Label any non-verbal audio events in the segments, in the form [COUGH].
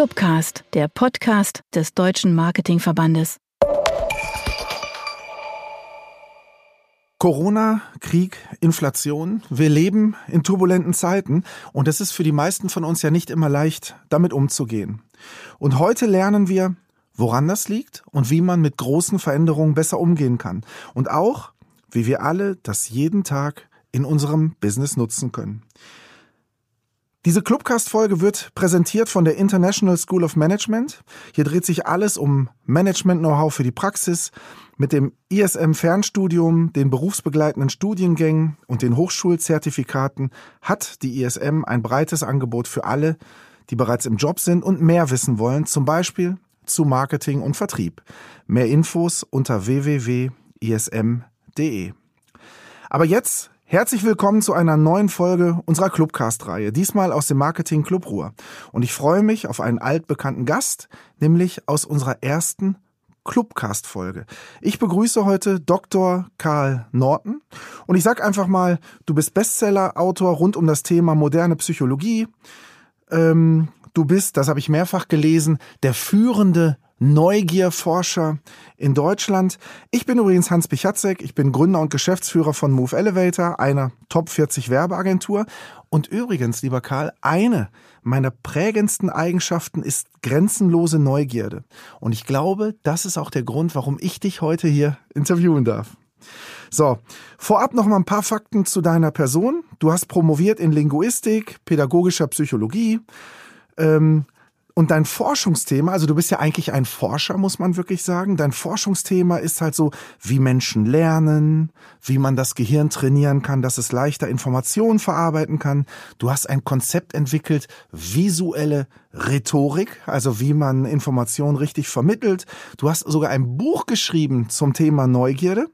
Clubcast, der Podcast des Deutschen Marketingverbandes. Corona, Krieg, Inflation. Wir leben in turbulenten Zeiten und es ist für die meisten von uns ja nicht immer leicht, damit umzugehen. Und heute lernen wir, woran das liegt und wie man mit großen Veränderungen besser umgehen kann. Und auch, wie wir alle das jeden Tag in unserem Business nutzen können. Diese Clubcast-Folge wird präsentiert von der International School of Management. Hier dreht sich alles um Management-Know-how für die Praxis. Mit dem ISM-Fernstudium, den berufsbegleitenden Studiengängen und den Hochschulzertifikaten hat die ISM ein breites Angebot für alle, die bereits im Job sind und mehr wissen wollen, zum Beispiel zu Marketing und Vertrieb. Mehr Infos unter www.ism.de. Aber jetzt Herzlich willkommen zu einer neuen Folge unserer Clubcast-Reihe, diesmal aus dem Marketing Club Ruhr. Und ich freue mich auf einen altbekannten Gast, nämlich aus unserer ersten Clubcast-Folge. Ich begrüße heute Dr. Karl Norton und ich sag einfach mal, du bist Bestseller-Autor rund um das Thema moderne Psychologie. Ähm, du bist, das habe ich mehrfach gelesen, der führende Neugierforscher in Deutschland. Ich bin übrigens Hans Pichatzek, ich bin Gründer und Geschäftsführer von Move Elevator, einer Top 40 Werbeagentur. Und übrigens, lieber Karl, eine meiner prägendsten Eigenschaften ist grenzenlose Neugierde. Und ich glaube, das ist auch der Grund, warum ich dich heute hier interviewen darf. So, vorab noch mal ein paar Fakten zu deiner Person. Du hast promoviert in Linguistik, pädagogischer Psychologie, ähm, und dein Forschungsthema, also du bist ja eigentlich ein Forscher, muss man wirklich sagen. Dein Forschungsthema ist halt so, wie Menschen lernen, wie man das Gehirn trainieren kann, dass es leichter Informationen verarbeiten kann. Du hast ein Konzept entwickelt, visuelle Rhetorik, also wie man Informationen richtig vermittelt. Du hast sogar ein Buch geschrieben zum Thema Neugierde.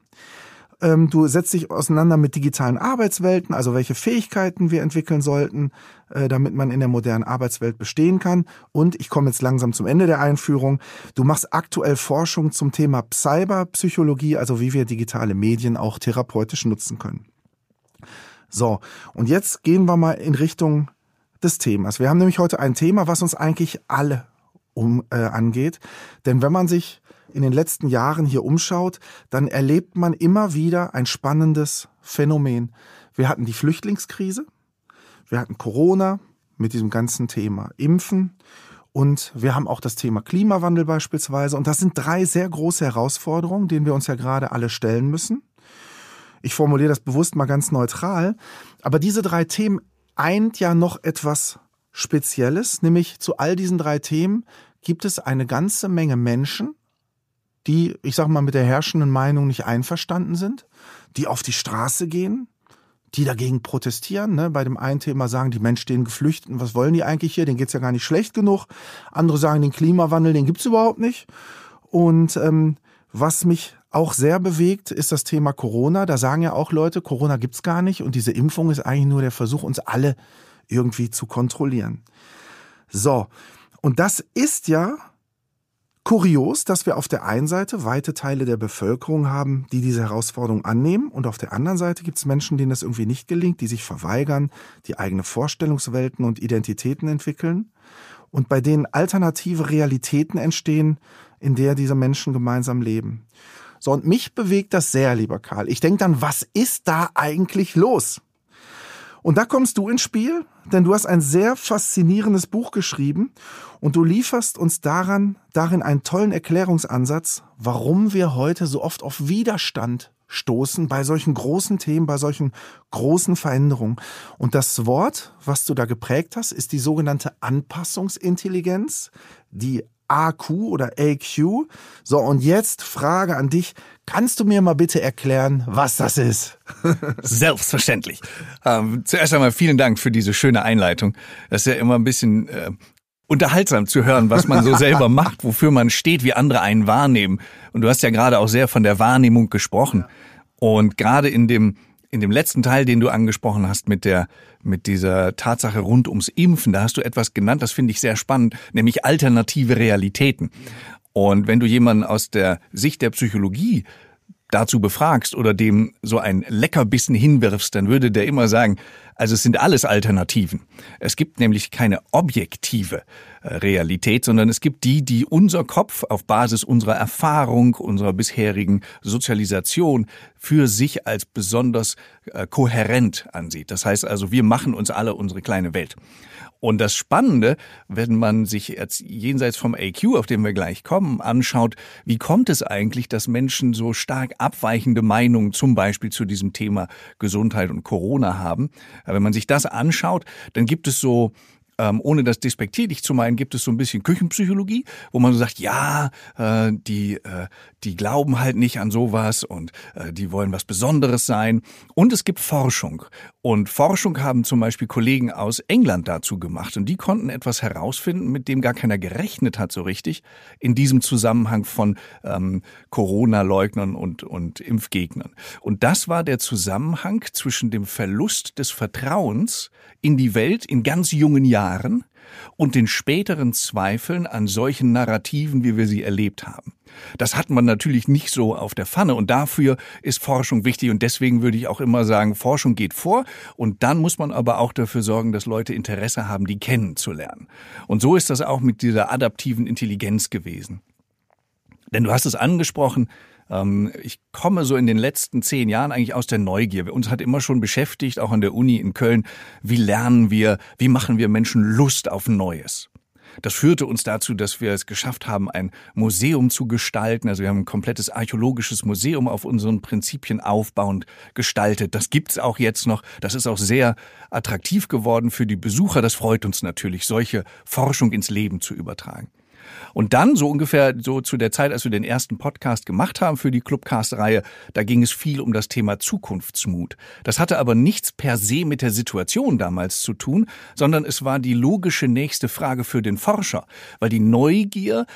Ähm, du setzt dich auseinander mit digitalen Arbeitswelten, also welche Fähigkeiten wir entwickeln sollten, damit man in der modernen Arbeitswelt bestehen kann. Und ich komme jetzt langsam zum Ende der Einführung. Du machst aktuell Forschung zum Thema Cyberpsychologie, also wie wir digitale Medien auch therapeutisch nutzen können. So, und jetzt gehen wir mal in Richtung des Themas. Wir haben nämlich heute ein Thema, was uns eigentlich alle um, äh, angeht. Denn wenn man sich in den letzten Jahren hier umschaut, dann erlebt man immer wieder ein spannendes Phänomen. Wir hatten die Flüchtlingskrise, wir hatten Corona mit diesem ganzen Thema Impfen und wir haben auch das Thema Klimawandel beispielsweise. Und das sind drei sehr große Herausforderungen, denen wir uns ja gerade alle stellen müssen. Ich formuliere das bewusst mal ganz neutral. Aber diese drei Themen eint ja noch etwas Spezielles, nämlich zu all diesen drei Themen gibt es eine ganze Menge Menschen, die, ich sag mal, mit der herrschenden Meinung nicht einverstanden sind, die auf die Straße gehen, die dagegen protestieren. Ne? Bei dem einen Thema sagen, die Menschen stehen geflüchtet, was wollen die eigentlich hier? Denen geht's ja gar nicht schlecht genug. Andere sagen, den Klimawandel, den gibt's überhaupt nicht. Und ähm, was mich auch sehr bewegt, ist das Thema Corona. Da sagen ja auch Leute, Corona gibt's gar nicht und diese Impfung ist eigentlich nur der Versuch, uns alle irgendwie zu kontrollieren. So, und das ist ja Kurios, dass wir auf der einen Seite weite Teile der Bevölkerung haben, die diese Herausforderung annehmen, und auf der anderen Seite gibt es Menschen, denen das irgendwie nicht gelingt, die sich verweigern, die eigene Vorstellungswelten und Identitäten entwickeln und bei denen alternative Realitäten entstehen, in der diese Menschen gemeinsam leben. So, und mich bewegt das sehr, lieber Karl. Ich denke dann, was ist da eigentlich los? Und da kommst du ins Spiel, denn du hast ein sehr faszinierendes Buch geschrieben und du lieferst uns daran, darin einen tollen Erklärungsansatz, warum wir heute so oft auf Widerstand stoßen bei solchen großen Themen, bei solchen großen Veränderungen. Und das Wort, was du da geprägt hast, ist die sogenannte Anpassungsintelligenz, die AQ oder AQ. So, und jetzt Frage an dich. Kannst du mir mal bitte erklären, was das ist? [LAUGHS] Selbstverständlich. Ähm, zuerst einmal vielen Dank für diese schöne Einleitung. Das ist ja immer ein bisschen äh, unterhaltsam zu hören, was man so [LAUGHS] selber macht, wofür man steht, wie andere einen wahrnehmen. Und du hast ja gerade auch sehr von der Wahrnehmung gesprochen. Und gerade in dem in dem letzten Teil, den du angesprochen hast mit der, mit dieser Tatsache rund ums Impfen, da hast du etwas genannt, das finde ich sehr spannend, nämlich alternative Realitäten. Und wenn du jemanden aus der Sicht der Psychologie dazu befragst oder dem so ein Leckerbissen hinwirfst, dann würde der immer sagen, Also es sind alles Alternativen. Es gibt nämlich keine objektive äh, Realität, sondern es gibt die, die unser Kopf auf Basis unserer Erfahrung, unserer bisherigen Sozialisation für sich als besonders äh, kohärent ansieht. Das heißt also, wir machen uns alle unsere kleine Welt. Und das Spannende, wenn man sich jetzt jenseits vom AQ, auf den wir gleich kommen, anschaut, wie kommt es eigentlich, dass Menschen so stark abweichende Meinungen zum Beispiel zu diesem Thema Gesundheit und Corona haben. Wenn man sich das anschaut, dann gibt es so ähm, ohne das despektierlich zu meinen, gibt es so ein bisschen Küchenpsychologie, wo man so sagt, ja, äh, die, äh, die glauben halt nicht an sowas und äh, die wollen was Besonderes sein. Und es gibt Forschung. Und Forschung haben zum Beispiel Kollegen aus England dazu gemacht. Und die konnten etwas herausfinden, mit dem gar keiner gerechnet hat so richtig, in diesem Zusammenhang von ähm, Corona-Leugnern und, und Impfgegnern. Und das war der Zusammenhang zwischen dem Verlust des Vertrauens in die Welt in ganz jungen Jahren und den späteren Zweifeln an solchen Narrativen, wie wir sie erlebt haben. Das hat man natürlich nicht so auf der Pfanne und dafür ist Forschung wichtig und deswegen würde ich auch immer sagen, Forschung geht vor und dann muss man aber auch dafür sorgen, dass Leute Interesse haben, die kennenzulernen. Und so ist das auch mit dieser adaptiven Intelligenz gewesen. Denn du hast es angesprochen, ich komme so in den letzten zehn Jahren eigentlich aus der Neugier. Uns hat immer schon beschäftigt, auch an der Uni in Köln, wie lernen wir, wie machen wir Menschen Lust auf Neues. Das führte uns dazu, dass wir es geschafft haben, ein Museum zu gestalten. Also wir haben ein komplettes archäologisches Museum auf unseren Prinzipien aufbauend gestaltet. Das gibt's auch jetzt noch. Das ist auch sehr attraktiv geworden für die Besucher. Das freut uns natürlich, solche Forschung ins Leben zu übertragen. Und dann, so ungefähr so zu der Zeit, als wir den ersten Podcast gemacht haben für die Clubcast-Reihe, da ging es viel um das Thema Zukunftsmut. Das hatte aber nichts per se mit der Situation damals zu tun, sondern es war die logische nächste Frage für den Forscher, weil die Neugier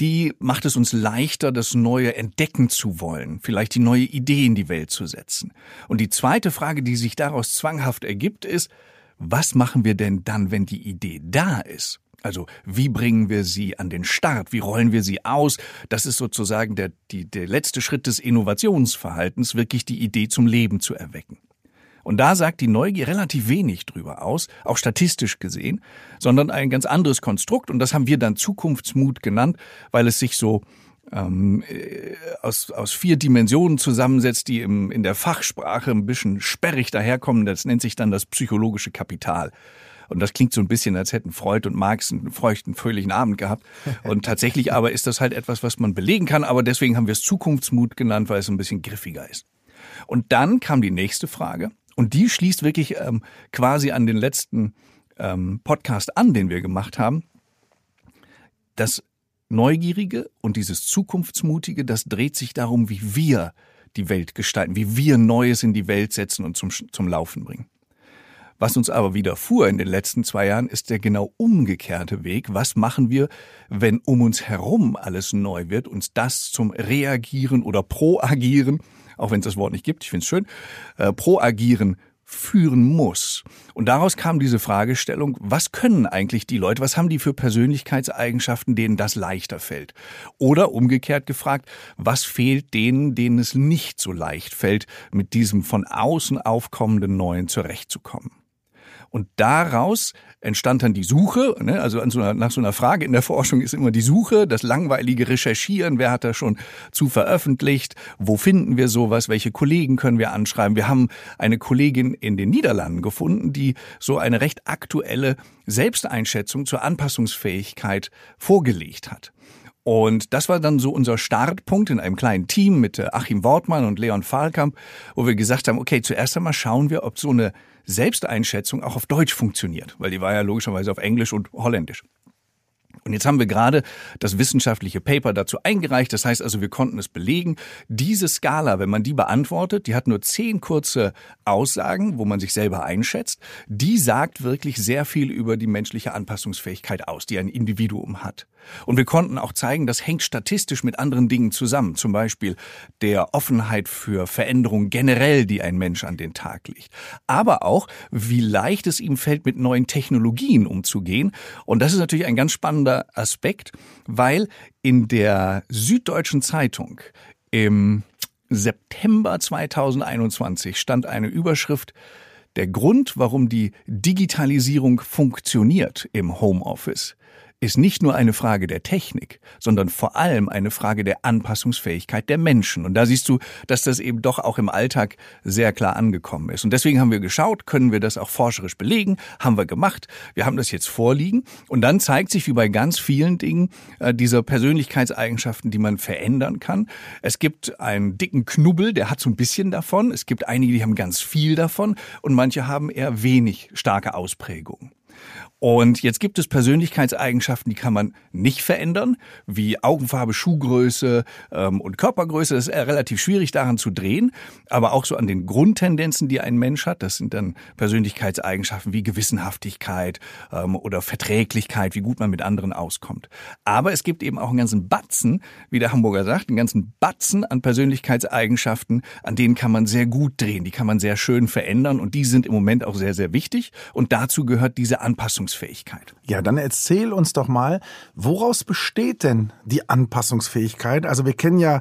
die macht es uns leichter, das Neue entdecken zu wollen, vielleicht die neue Idee in die Welt zu setzen. Und die zweite Frage, die sich daraus zwanghaft ergibt, ist, was machen wir denn dann, wenn die Idee da ist? Also wie bringen wir sie an den Start? Wie rollen wir sie aus? Das ist sozusagen der, die, der letzte Schritt des Innovationsverhaltens, wirklich die Idee zum Leben zu erwecken. Und da sagt die Neugier relativ wenig drüber aus, auch statistisch gesehen, sondern ein ganz anderes Konstrukt. Und das haben wir dann Zukunftsmut genannt, weil es sich so ähm, äh, aus, aus vier Dimensionen zusammensetzt, die im, in der Fachsprache ein bisschen sperrig daherkommen. Das nennt sich dann das psychologische Kapital. Und das klingt so ein bisschen, als hätten Freud und Marx einen feuchten, fröhlichen Abend gehabt. Und tatsächlich aber ist das halt etwas, was man belegen kann. Aber deswegen haben wir es Zukunftsmut genannt, weil es ein bisschen griffiger ist. Und dann kam die nächste Frage. Und die schließt wirklich ähm, quasi an den letzten ähm, Podcast an, den wir gemacht haben. Das Neugierige und dieses Zukunftsmutige, das dreht sich darum, wie wir die Welt gestalten, wie wir Neues in die Welt setzen und zum, zum Laufen bringen. Was uns aber widerfuhr in den letzten zwei Jahren, ist der genau umgekehrte Weg. Was machen wir, wenn um uns herum alles neu wird, uns das zum Reagieren oder Proagieren, auch wenn es das Wort nicht gibt, ich finde es schön, äh, Proagieren führen muss. Und daraus kam diese Fragestellung, was können eigentlich die Leute, was haben die für Persönlichkeitseigenschaften, denen das leichter fällt? Oder umgekehrt gefragt, was fehlt denen, denen es nicht so leicht fällt, mit diesem von außen aufkommenden Neuen zurechtzukommen? Und daraus entstand dann die Suche, ne? also so einer, nach so einer Frage in der Forschung ist immer die Suche, das langweilige Recherchieren, wer hat da schon zu veröffentlicht, wo finden wir sowas, welche Kollegen können wir anschreiben. Wir haben eine Kollegin in den Niederlanden gefunden, die so eine recht aktuelle Selbsteinschätzung zur Anpassungsfähigkeit vorgelegt hat. Und das war dann so unser Startpunkt in einem kleinen Team mit äh, Achim Wortmann und Leon Fahlkamp, wo wir gesagt haben, okay, zuerst einmal schauen wir, ob so eine Selbsteinschätzung auch auf Deutsch funktioniert, weil die war ja logischerweise auf Englisch und Holländisch. Und jetzt haben wir gerade das wissenschaftliche Paper dazu eingereicht. Das heißt also, wir konnten es belegen. Diese Skala, wenn man die beantwortet, die hat nur zehn kurze Aussagen, wo man sich selber einschätzt. Die sagt wirklich sehr viel über die menschliche Anpassungsfähigkeit aus, die ein Individuum hat. Und wir konnten auch zeigen, das hängt statistisch mit anderen Dingen zusammen. Zum Beispiel der Offenheit für Veränderungen generell, die ein Mensch an den Tag legt. Aber auch, wie leicht es ihm fällt, mit neuen Technologien umzugehen. Und das ist natürlich ein ganz spannender Aspekt, weil in der Süddeutschen Zeitung im September 2021 stand eine Überschrift, Der Grund, warum die Digitalisierung funktioniert im Homeoffice, ist nicht nur eine Frage der Technik, sondern vor allem eine Frage der Anpassungsfähigkeit der Menschen. Und da siehst du, dass das eben doch auch im Alltag sehr klar angekommen ist. Und deswegen haben wir geschaut, können wir das auch forscherisch belegen? Haben wir gemacht. Wir haben das jetzt vorliegen. Und dann zeigt sich, wie bei ganz vielen Dingen, äh, dieser Persönlichkeitseigenschaften, die man verändern kann. Es gibt einen dicken Knubbel, der hat so ein bisschen davon. Es gibt einige, die haben ganz viel davon. Und manche haben eher wenig starke Ausprägungen. Und jetzt gibt es Persönlichkeitseigenschaften, die kann man nicht verändern, wie Augenfarbe, Schuhgröße ähm, und Körpergröße. Das ist relativ schwierig daran zu drehen, aber auch so an den Grundtendenzen, die ein Mensch hat. Das sind dann Persönlichkeitseigenschaften wie Gewissenhaftigkeit ähm, oder Verträglichkeit, wie gut man mit anderen auskommt. Aber es gibt eben auch einen ganzen Batzen, wie der Hamburger sagt, einen ganzen Batzen an Persönlichkeitseigenschaften, an denen kann man sehr gut drehen, die kann man sehr schön verändern und die sind im Moment auch sehr, sehr wichtig. Und dazu gehört diese Anpassungs Anpassungsfähigkeit. Ja, dann erzähl uns doch mal, woraus besteht denn die Anpassungsfähigkeit? Also wir kennen ja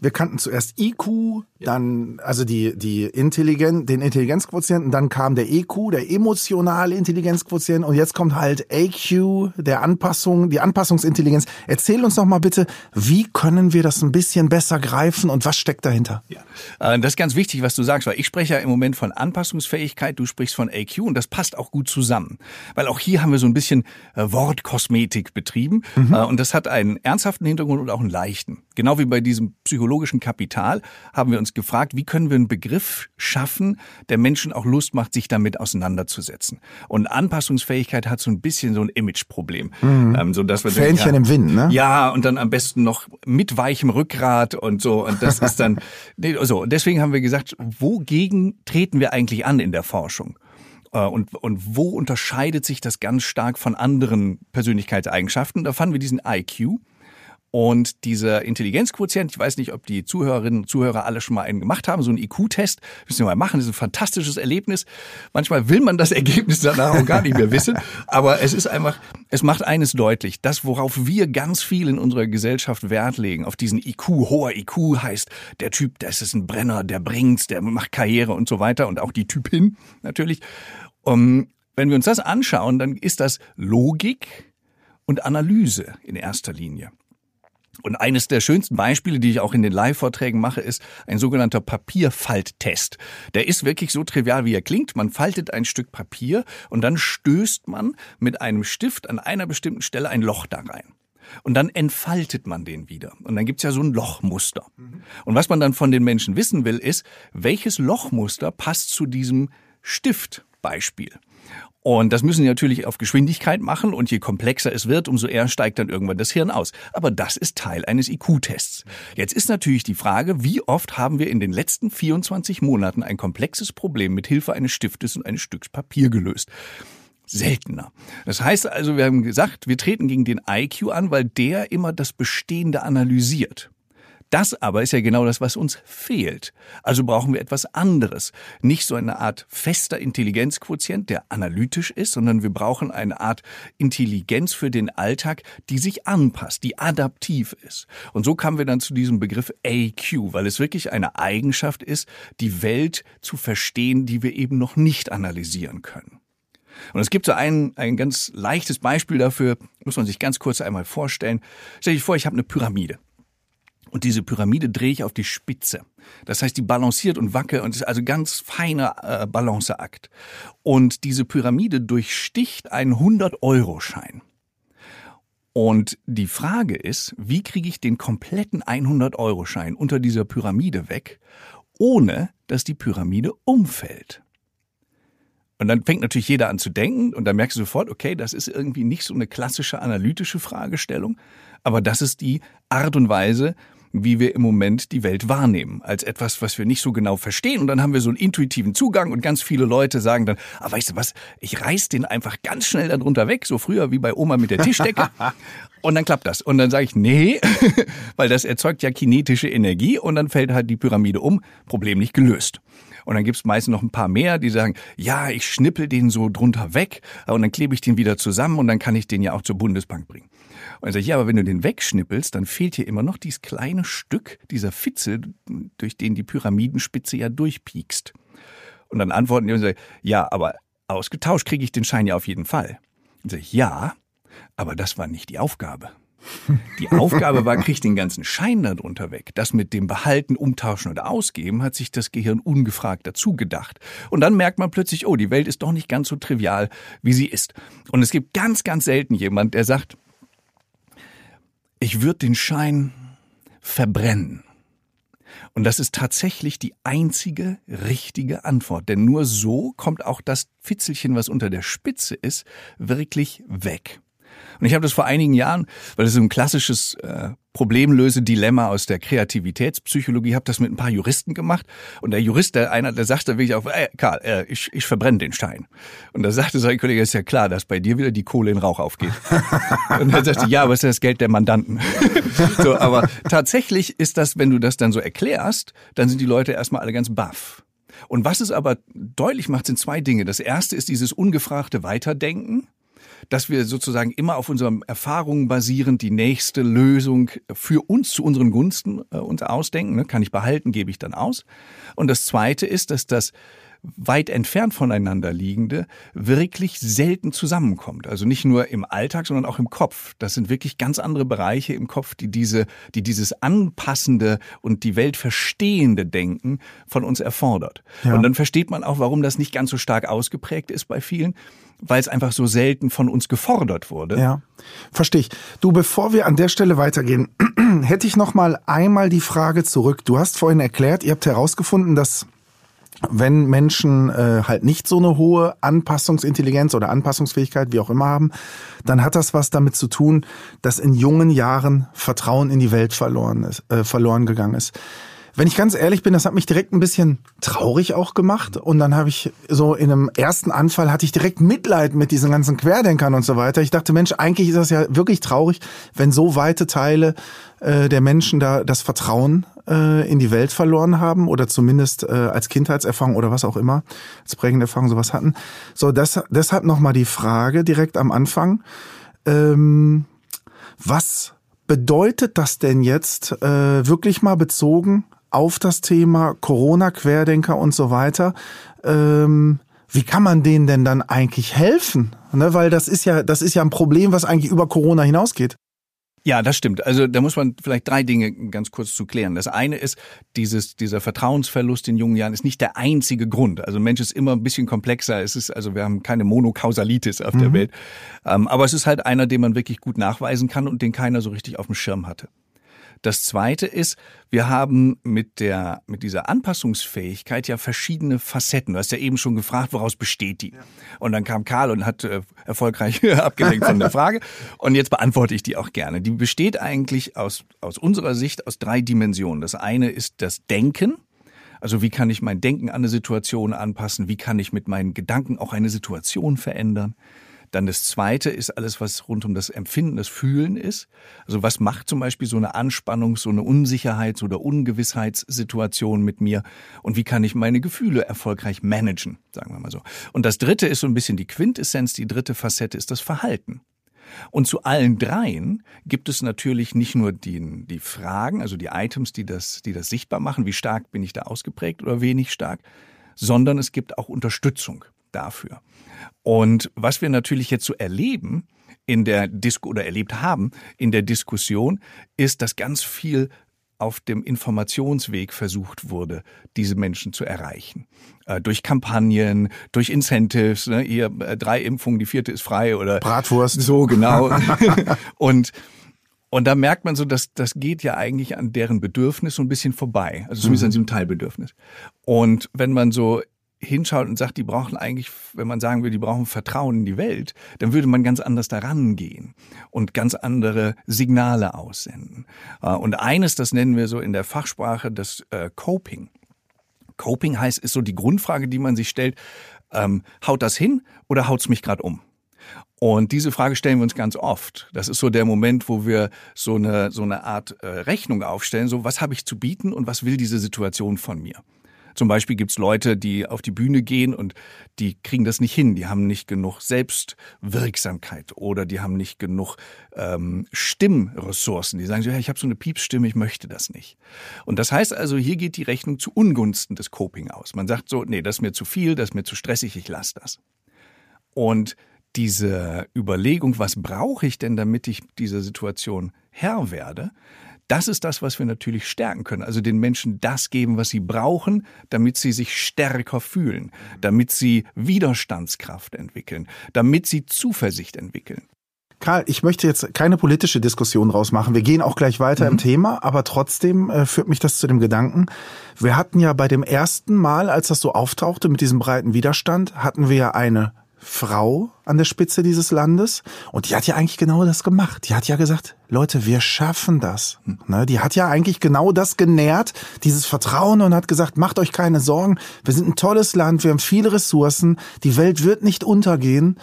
wir kannten zuerst IQ, dann also die die Intelligenz, den Intelligenzquotienten, dann kam der EQ, der emotionale Intelligenzquotient und jetzt kommt halt AQ, der Anpassung, die Anpassungsintelligenz. Erzähl uns doch mal bitte, wie können wir das ein bisschen besser greifen und was steckt dahinter? Ja, äh, das ist ganz wichtig, was du sagst, weil ich spreche ja im Moment von Anpassungsfähigkeit, du sprichst von AQ und das passt auch gut zusammen, weil auch hier haben wir so ein bisschen äh, Wortkosmetik betrieben mhm. Äh, und das hat einen ernsthaften Hintergrund und auch einen leichten. Genau wie bei diesem psychologischen Kapital haben wir uns gefragt, wie können wir einen Begriff schaffen, der Menschen auch Lust macht, sich damit auseinanderzusetzen. Und Anpassungsfähigkeit hat so ein bisschen so ein Imageproblem. Mhm. Ähm, so dass wir Fähnchen denken, ja, im Wind, ne? Ja, und dann am besten noch mit weichem Rückgrat und so. Und das ist dann, [LAUGHS] nee, so. Deswegen haben wir gesagt, wogegen treten wir eigentlich an in der Forschung? Äh, und, und wo unterscheidet sich das ganz stark von anderen Persönlichkeitseigenschaften? Da fanden wir diesen IQ. Und dieser Intelligenzquotient, ich weiß nicht, ob die Zuhörerinnen und Zuhörer alle schon mal einen gemacht haben, so einen IQ-Test, müssen wir mal machen, das ist ein fantastisches Erlebnis. Manchmal will man das Ergebnis danach auch gar nicht mehr wissen, [LAUGHS] aber es ist einfach, es macht eines deutlich, das, worauf wir ganz viel in unserer Gesellschaft Wert legen, auf diesen IQ, hoher IQ heißt, der Typ, das ist ein Brenner, der bringt's, der macht Karriere und so weiter und auch die Typin natürlich. Um, wenn wir uns das anschauen, dann ist das Logik und Analyse in erster Linie. Und eines der schönsten Beispiele, die ich auch in den Live-Vorträgen mache, ist ein sogenannter Papierfalttest. Der ist wirklich so trivial, wie er klingt. Man faltet ein Stück Papier und dann stößt man mit einem Stift an einer bestimmten Stelle ein Loch da rein. Und dann entfaltet man den wieder. Und dann gibt's ja so ein Lochmuster. Und was man dann von den Menschen wissen will, ist, welches Lochmuster passt zu diesem Stiftbeispiel. Und das müssen sie natürlich auf Geschwindigkeit machen und je komplexer es wird, umso eher steigt dann irgendwann das Hirn aus. Aber das ist Teil eines IQ-Tests. Jetzt ist natürlich die Frage, wie oft haben wir in den letzten 24 Monaten ein komplexes Problem mit Hilfe eines Stiftes und eines Stücks Papier gelöst? seltener. Das heißt also, wir haben gesagt, wir treten gegen den IQ an, weil der immer das Bestehende analysiert. Das aber ist ja genau das, was uns fehlt. Also brauchen wir etwas anderes. Nicht so eine Art fester Intelligenzquotient, der analytisch ist, sondern wir brauchen eine Art Intelligenz für den Alltag, die sich anpasst, die adaptiv ist. Und so kamen wir dann zu diesem Begriff AQ, weil es wirklich eine Eigenschaft ist, die Welt zu verstehen, die wir eben noch nicht analysieren können. Und es gibt so ein, ein ganz leichtes Beispiel dafür, muss man sich ganz kurz einmal vorstellen. Stell dich vor, ich habe eine Pyramide. Und diese Pyramide drehe ich auf die Spitze. Das heißt, die balanciert und wackelt und ist also ganz feiner äh, Balanceakt. Und diese Pyramide durchsticht einen 100-Euro-Schein. Und die Frage ist, wie kriege ich den kompletten 100-Euro-Schein unter dieser Pyramide weg, ohne dass die Pyramide umfällt? Und dann fängt natürlich jeder an zu denken und dann merkst du sofort, okay, das ist irgendwie nicht so eine klassische analytische Fragestellung, aber das ist die Art und Weise, wie wir im Moment die Welt wahrnehmen, als etwas, was wir nicht so genau verstehen. Und dann haben wir so einen intuitiven Zugang und ganz viele Leute sagen dann, ah, weißt du was, ich reiß den einfach ganz schnell darunter weg, so früher wie bei Oma mit der Tischdecke. [LAUGHS] und dann klappt das. Und dann sage ich, nee, [LAUGHS] weil das erzeugt ja kinetische Energie und dann fällt halt die Pyramide um, Problem nicht gelöst. Und dann gibt's meistens noch ein paar mehr, die sagen, ja, ich schnippel den so drunter weg und dann klebe ich den wieder zusammen und dann kann ich den ja auch zur Bundesbank bringen. Und ich sage, ja, aber wenn du den wegschnippelst, dann fehlt hier immer noch dieses kleine Stück dieser Fitze, durch den die Pyramidenspitze ja durchpiekst. Und dann antworten die und sagen, ja, aber ausgetauscht kriege ich den Schein ja auf jeden Fall. Und sage ich, ja, aber das war nicht die Aufgabe. Die [LAUGHS] Aufgabe war, krieg den ganzen Schein darunter weg. Das mit dem Behalten, Umtauschen oder Ausgeben hat sich das Gehirn ungefragt dazu gedacht. Und dann merkt man plötzlich, oh, die Welt ist doch nicht ganz so trivial, wie sie ist. Und es gibt ganz, ganz selten jemand, der sagt, ich würde den Schein verbrennen. Und das ist tatsächlich die einzige richtige Antwort. Denn nur so kommt auch das Fitzelchen, was unter der Spitze ist, wirklich weg. Und ich habe das vor einigen Jahren, weil das ist ein klassisches äh, Problemlöse-Dilemma aus der Kreativitätspsychologie, habe das mit ein paar Juristen gemacht. Und der Jurist, der einer, der sagte wirklich auf, ey, Karl, äh, ich, ich verbrenne den Stein. Und da sagte sein Kollege, ist ja klar, dass bei dir wieder die Kohle in Rauch aufgeht. [LAUGHS] und er sagte, ja, aber ist das Geld der Mandanten. [LAUGHS] so, aber tatsächlich ist das, wenn du das dann so erklärst, dann sind die Leute erstmal alle ganz baff. Und was es aber deutlich macht, sind zwei Dinge. Das erste ist dieses ungefragte Weiterdenken dass wir sozusagen immer auf unseren Erfahrungen basierend die nächste Lösung für uns zu unseren Gunsten äh, uns ausdenken. Ne? Kann ich behalten, gebe ich dann aus. Und das Zweite ist, dass das weit entfernt voneinander liegende wirklich selten zusammenkommt. Also nicht nur im Alltag, sondern auch im Kopf. Das sind wirklich ganz andere Bereiche im Kopf, die diese, die dieses anpassende und die Welt verstehende Denken von uns erfordert. Ja. Und dann versteht man auch, warum das nicht ganz so stark ausgeprägt ist bei vielen weil es einfach so selten von uns gefordert wurde. Ja, verstehe ich. Du, bevor wir an der Stelle weitergehen, [CLEARS THROAT] hätte ich noch mal einmal die Frage zurück. Du hast vorhin erklärt, ihr habt herausgefunden, dass wenn Menschen äh, halt nicht so eine hohe Anpassungsintelligenz oder Anpassungsfähigkeit, wie auch immer haben, dann hat das was damit zu tun, dass in jungen Jahren Vertrauen in die Welt verloren ist, äh, verloren gegangen ist. Wenn ich ganz ehrlich bin, das hat mich direkt ein bisschen traurig auch gemacht. Und dann habe ich so in einem ersten Anfall hatte ich direkt Mitleid mit diesen ganzen Querdenkern und so weiter. Ich dachte, Mensch, eigentlich ist das ja wirklich traurig, wenn so weite Teile äh, der Menschen da das Vertrauen äh, in die Welt verloren haben oder zumindest äh, als Kindheitserfahrung oder was auch immer, als prägende Erfahrung sowas hatten. So, das, deshalb nochmal die Frage direkt am Anfang. Ähm, was bedeutet das denn jetzt äh, wirklich mal bezogen auf das Thema Corona, Querdenker und so weiter. Ähm, wie kann man denen denn dann eigentlich helfen? Ne, weil das ist ja, das ist ja ein Problem, was eigentlich über Corona hinausgeht. Ja, das stimmt. Also da muss man vielleicht drei Dinge ganz kurz zu klären. Das eine ist, dieses, dieser Vertrauensverlust in jungen Jahren ist nicht der einzige Grund. Also Mensch ist immer ein bisschen komplexer. Es ist, also wir haben keine Monokausalitis auf mhm. der Welt. Ähm, aber es ist halt einer, den man wirklich gut nachweisen kann und den keiner so richtig auf dem Schirm hatte. Das zweite ist, wir haben mit der, mit dieser Anpassungsfähigkeit ja verschiedene Facetten. Du hast ja eben schon gefragt, woraus besteht die? Ja. Und dann kam Karl und hat äh, erfolgreich [LAUGHS] abgelenkt von der [LAUGHS] Frage. Und jetzt beantworte ich die auch gerne. Die besteht eigentlich aus, aus unserer Sicht aus drei Dimensionen. Das eine ist das Denken. Also wie kann ich mein Denken an eine Situation anpassen? Wie kann ich mit meinen Gedanken auch eine Situation verändern? Dann das Zweite ist alles, was rund um das Empfinden, das Fühlen ist. Also was macht zum Beispiel so eine Anspannung, so eine Unsicherheits- oder Ungewissheitssituation mit mir und wie kann ich meine Gefühle erfolgreich managen, sagen wir mal so. Und das Dritte ist so ein bisschen die Quintessenz, die dritte Facette ist das Verhalten. Und zu allen dreien gibt es natürlich nicht nur die, die Fragen, also die Items, die das, die das sichtbar machen, wie stark bin ich da ausgeprägt oder wenig stark, sondern es gibt auch Unterstützung dafür. Und was wir natürlich jetzt so erleben in der Disco oder erlebt haben in der Diskussion, ist, dass ganz viel auf dem Informationsweg versucht wurde, diese Menschen zu erreichen. Äh, durch Kampagnen, durch Incentives, ne, ihr äh, drei Impfungen, die vierte ist frei oder Bratwurst. So genau. [LAUGHS] und und da merkt man so, dass das geht ja eigentlich an deren Bedürfnis so ein bisschen vorbei. Also zumindest mhm. an diesem Teilbedürfnis. Und wenn man so hinschaut und sagt, die brauchen eigentlich, wenn man sagen will, die brauchen Vertrauen in die Welt, dann würde man ganz anders daran gehen und ganz andere Signale aussenden. Äh, und eines, das nennen wir so in der Fachsprache das äh, Coping. Coping heißt, ist so die Grundfrage, die man sich stellt, ähm, haut das hin oder haut's mich gerade um? Und diese Frage stellen wir uns ganz oft. Das ist so der Moment, wo wir so eine, so eine Art äh, Rechnung aufstellen, so was habe ich zu bieten und was will diese Situation von mir? Zum Beispiel gibt's Leute, die auf die Bühne gehen und die kriegen das nicht hin. Die haben nicht genug Selbstwirksamkeit oder die haben nicht genug ähm, Stimmressourcen. Die sagen so, ja, ich habe so eine Piepsstimme, ich möchte das nicht. Und das heißt also, hier geht die Rechnung zu Ungunsten des Coping aus. Man sagt so, nee, das ist mir zu viel, das ist mir zu stressig, ich lasse das. Und diese Überlegung, was brauche ich denn, damit ich dieser Situation Herr werde, das ist das, was wir natürlich stärken können. Also den Menschen das geben, was sie brauchen, damit sie sich stärker fühlen, damit sie Widerstandskraft entwickeln, damit sie Zuversicht entwickeln. Karl, ich möchte jetzt keine politische Diskussion rausmachen. Wir gehen auch gleich weiter mhm. im Thema, aber trotzdem äh, führt mich das zu dem Gedanken, wir hatten ja bei dem ersten Mal, als das so auftauchte mit diesem breiten Widerstand, hatten wir ja eine Frau an der Spitze dieses Landes und die hat ja eigentlich genau das gemacht. Die hat ja gesagt, Leute, wir schaffen das. Ne? Die hat ja eigentlich genau das genährt, dieses Vertrauen und hat gesagt, macht euch keine Sorgen, wir sind ein tolles Land, wir haben viele Ressourcen, die Welt wird nicht untergehen.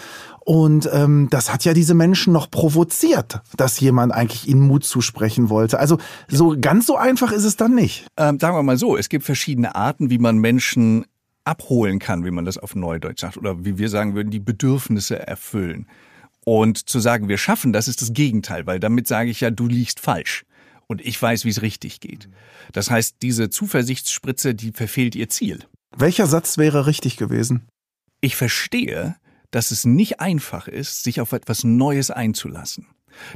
Und ähm, das hat ja diese Menschen noch provoziert, dass jemand eigentlich ihnen Mut zusprechen wollte. Also so ganz so einfach ist es dann nicht. Ähm, sagen wir mal so, es gibt verschiedene Arten, wie man Menschen abholen kann, wie man das auf Neudeutsch sagt, oder wie wir sagen würden, die Bedürfnisse erfüllen. Und zu sagen, wir schaffen, das ist das Gegenteil, weil damit sage ich ja, du liegst falsch. Und ich weiß, wie es richtig geht. Das heißt, diese Zuversichtsspritze, die verfehlt ihr Ziel. Welcher Satz wäre richtig gewesen? Ich verstehe, dass es nicht einfach ist, sich auf etwas Neues einzulassen.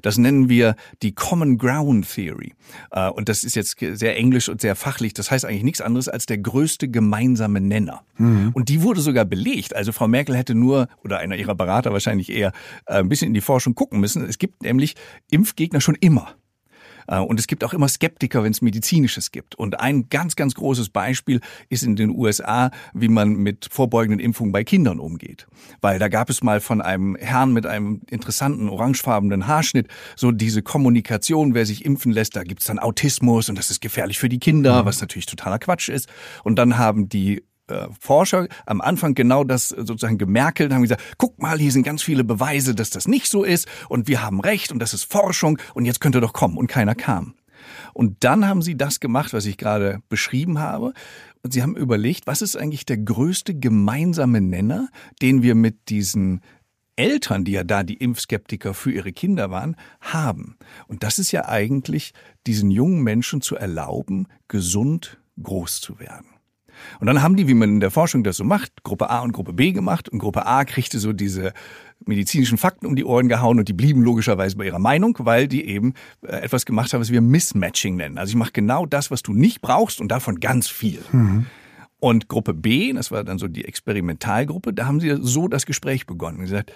Das nennen wir die Common Ground Theory. Äh, und das ist jetzt sehr englisch und sehr fachlich. Das heißt eigentlich nichts anderes als der größte gemeinsame Nenner. Mhm. Und die wurde sogar belegt. Also Frau Merkel hätte nur, oder einer ihrer Berater wahrscheinlich eher, äh, ein bisschen in die Forschung gucken müssen. Es gibt nämlich Impfgegner schon immer. Äh, und es gibt auch immer Skeptiker, wenn es medizinisches gibt. Und ein ganz, ganz großes Beispiel ist in den USA, wie man mit vorbeugenden Impfungen bei Kindern umgeht. Weil da gab es mal von einem Herrn mit einem interessanten orangefarbenen Haarschnitt so diese Kommunikation, wer sich impfen lässt, da gibt es dann Autismus und das ist gefährlich für die Kinder, mhm. was natürlich totaler Quatsch ist. Und dann haben die äh, Forscher am Anfang genau das sozusagen gemerkelt, haben gesagt, guck mal, hier sind ganz viele Beweise, dass das nicht so ist und wir haben recht und das ist Forschung und jetzt könnte doch kommen und keiner kam. Und dann haben sie das gemacht, was ich gerade beschrieben habe. Und sie haben überlegt, was ist eigentlich der größte gemeinsame Nenner, den wir mit diesen Eltern, die ja da die Impfskeptiker für ihre Kinder waren, haben. Und das ist ja eigentlich, diesen jungen Menschen zu erlauben, gesund groß zu werden. Und dann haben die, wie man in der Forschung das so macht, Gruppe A und Gruppe B gemacht. Und Gruppe A kriegte so diese medizinischen Fakten um die Ohren gehauen und die blieben logischerweise bei ihrer Meinung, weil die eben äh, etwas gemacht haben, was wir Mismatching nennen. Also ich mache genau das, was du nicht brauchst und davon ganz viel. Mhm. Und Gruppe B, das war dann so die Experimentalgruppe, da haben sie so das Gespräch begonnen und gesagt,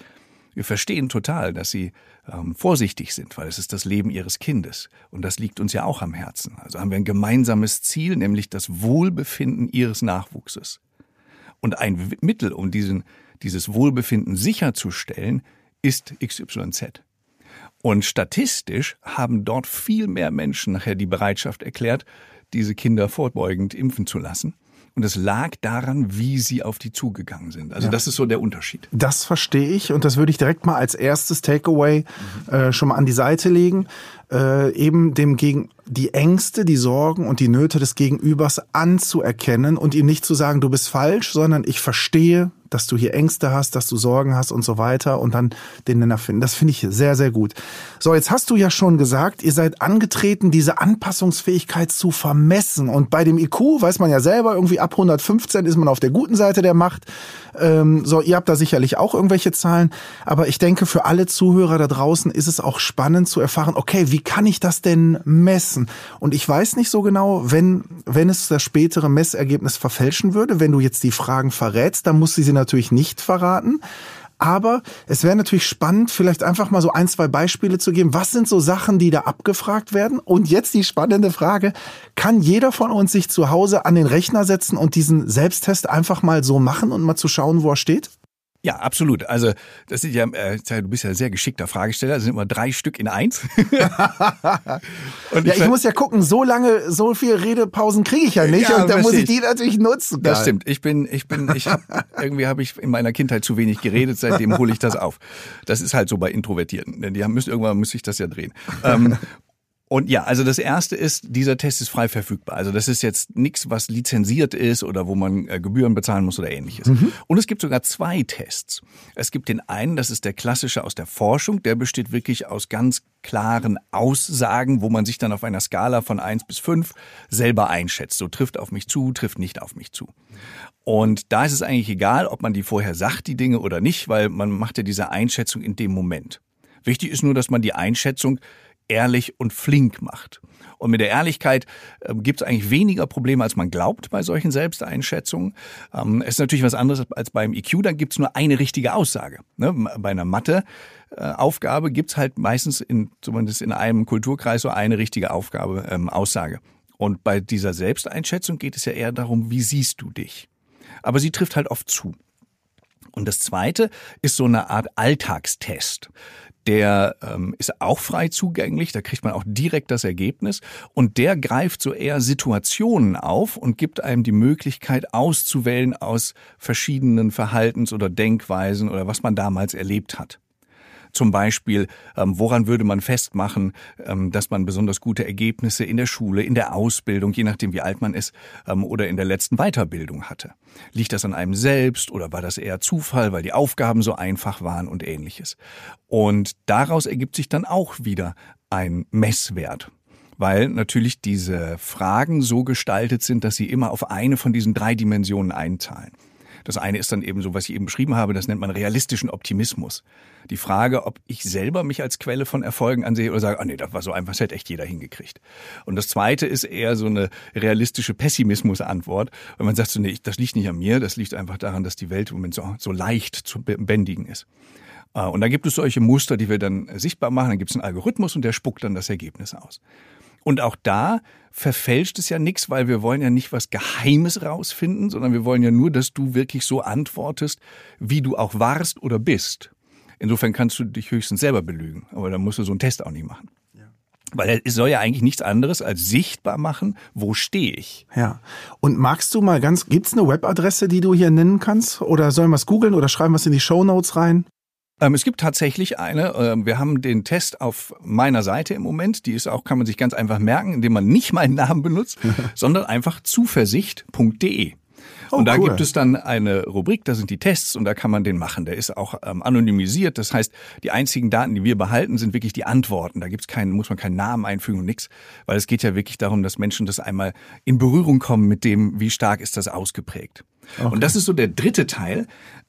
wir verstehen total, dass sie ähm, vorsichtig sind, weil es ist das Leben ihres Kindes. Und das liegt uns ja auch am Herzen. Also haben wir ein gemeinsames Ziel, nämlich das Wohlbefinden ihres Nachwuchses. Und ein Mittel, um diesen, dieses Wohlbefinden sicherzustellen, ist XYZ. Und statistisch haben dort viel mehr Menschen nachher die Bereitschaft erklärt, diese Kinder fortbeugend impfen zu lassen. Und es lag daran, wie sie auf die zugegangen sind. Also ja. das ist so der Unterschied. Das verstehe ich und das würde ich direkt mal als erstes Takeaway mhm. äh, schon mal an die Seite legen. Äh, eben dem gegen die Ängste, die Sorgen und die Nöte des Gegenübers anzuerkennen und ihm nicht zu sagen, du bist falsch, sondern ich verstehe, dass du hier Ängste hast, dass du Sorgen hast und so weiter und dann den Nenner finden. Das finde ich sehr, sehr gut. So, jetzt hast du ja schon gesagt, ihr seid angetreten, diese Anpassungsfähigkeit zu vermessen. Und bei dem IQ weiß man ja selber, irgendwie ab 115 ist man auf der guten Seite der Macht. Ähm, so, ihr habt da sicherlich auch irgendwelche Zahlen. Aber ich denke, für alle Zuhörer da draußen ist es auch spannend zu erfahren, okay, wie kann ich das denn messen? Und ich weiß nicht so genau, wenn, wenn es das spätere Messergebnis verfälschen würde, wenn du jetzt die Fragen verrätst, dann muss sie sie natürlich nicht verraten. Aber es wäre natürlich spannend, vielleicht einfach mal so ein, zwei Beispiele zu geben. Was sind so Sachen, die da abgefragt werden? Und jetzt die spannende Frage, kann jeder von uns sich zu Hause an den Rechner setzen und diesen Selbsttest einfach mal so machen und mal zu schauen, wo er steht? Ja, absolut. Also das sind ja, äh, du bist ja ein sehr geschickter Fragesteller. Das sind immer drei Stück in eins. [LAUGHS] und ja, ich muss ja gucken, so lange, so viele Redepausen kriege ich ja nicht ja, und da muss ich die natürlich nutzen. Das stimmt. Ich bin, ich bin, ich hab, [LAUGHS] irgendwie habe ich in meiner Kindheit zu wenig geredet. Seitdem hole ich das auf. Das ist halt so bei Introvertierten. Denn die haben müssen irgendwann muss ich das ja drehen. Ähm, Und ja, also das erste ist, dieser Test ist frei verfügbar. Also das ist jetzt nichts, was lizenziert ist oder wo man äh, Gebühren bezahlen muss oder ähnliches. Mhm. Und es gibt sogar zwei Tests. Es gibt den einen, das ist der klassische aus der Forschung, der besteht wirklich aus ganz klaren Aussagen, wo man sich dann auf einer Skala von eins bis fünf selber einschätzt. So trifft auf mich zu, trifft nicht auf mich zu. Und da ist es eigentlich egal, ob man die vorher sagt, die Dinge oder nicht, weil man macht ja diese Einschätzung in dem Moment. Wichtig ist nur, dass man die Einschätzung ehrlich und flink macht. Und mit der Ehrlichkeit äh, gibt es eigentlich weniger Probleme, als man glaubt bei solchen Selbsteinschätzungen. Ähm, es ist natürlich was anderes als beim IQ, dann gibt es nur eine richtige Aussage. Ne? Bei einer Mathe-Aufgabe gibt es halt meistens, in, zumindest in einem Kulturkreis, so eine richtige Aufgabe, ähm, Aussage. Und bei dieser Selbsteinschätzung geht es ja eher darum, wie siehst du dich? Aber sie trifft halt oft zu. Und das zweite ist so eine Art Alltagstest der ähm, ist auch frei zugänglich, da kriegt man auch direkt das Ergebnis und der greift so eher Situationen auf und gibt einem die Möglichkeit auszuwählen aus verschiedenen Verhaltens- oder Denkweisen oder was man damals erlebt hat. Zum Beispiel, ähm, woran würde man festmachen, ähm, dass man besonders gute Ergebnisse in der Schule, in der Ausbildung, je nachdem wie alt man ist, ähm, oder in der letzten Weiterbildung hatte? Liegt das an einem selbst oder war das eher Zufall, weil die Aufgaben so einfach waren und ähnliches? Und daraus ergibt sich dann auch wieder ein Messwert weil natürlich diese Fragen so gestaltet sind, dass sie immer auf eine von diesen drei Dimensionen einzahlen. Das eine ist dann eben so, was ich eben beschrieben habe, das nennt man realistischen Optimismus. Die Frage, ob ich selber mich als Quelle von Erfolgen ansehe oder sage, ah nee, das war so einfach, das hätte echt jeder hingekriegt. Und das zweite ist eher so eine realistische Pessimismus-Antwort, wenn man sagt, so, nee, das liegt nicht an mir, das liegt einfach daran, dass die Welt im Moment so, so leicht zu bändigen ist. Äh, und da gibt es solche Muster, die wir dann sichtbar machen. Dann gibt es einen Algorithmus und der spuckt dann das Ergebnis aus. Und auch da verfälscht es ja nichts, weil wir wollen ja nicht was Geheimes rausfinden, sondern wir wollen ja nur, dass du wirklich so antwortest, wie du auch warst oder bist. Insofern kannst du dich höchstens selber belügen, aber dann musst du so einen Test auch nicht machen. Weil es soll ja eigentlich nichts anderes als sichtbar machen, wo stehe ich. Ja. Und magst du mal ganz, gibt's eine Webadresse, die du hier nennen kannst? Oder sollen wir es googeln oder schreiben wir es in die Show Notes rein? Ähm, es gibt tatsächlich eine. Ähm, wir haben den Test auf meiner Seite im Moment. Die ist auch, kann man sich ganz einfach merken, indem man nicht meinen Namen benutzt, [LAUGHS] sondern einfach zuversicht.de. Oh, und da cool. gibt es dann eine Rubrik, da sind die Tests und da kann man den machen. Der ist auch ähm, anonymisiert. Das heißt, die einzigen Daten, die wir behalten, sind wirklich die Antworten. Da gibt's keinen, muss man keinen Namen einfügen und nichts, weil es geht ja wirklich darum, dass Menschen das einmal in Berührung kommen mit dem, wie stark ist das ausgeprägt. Okay. Und das ist so der dritte Teil.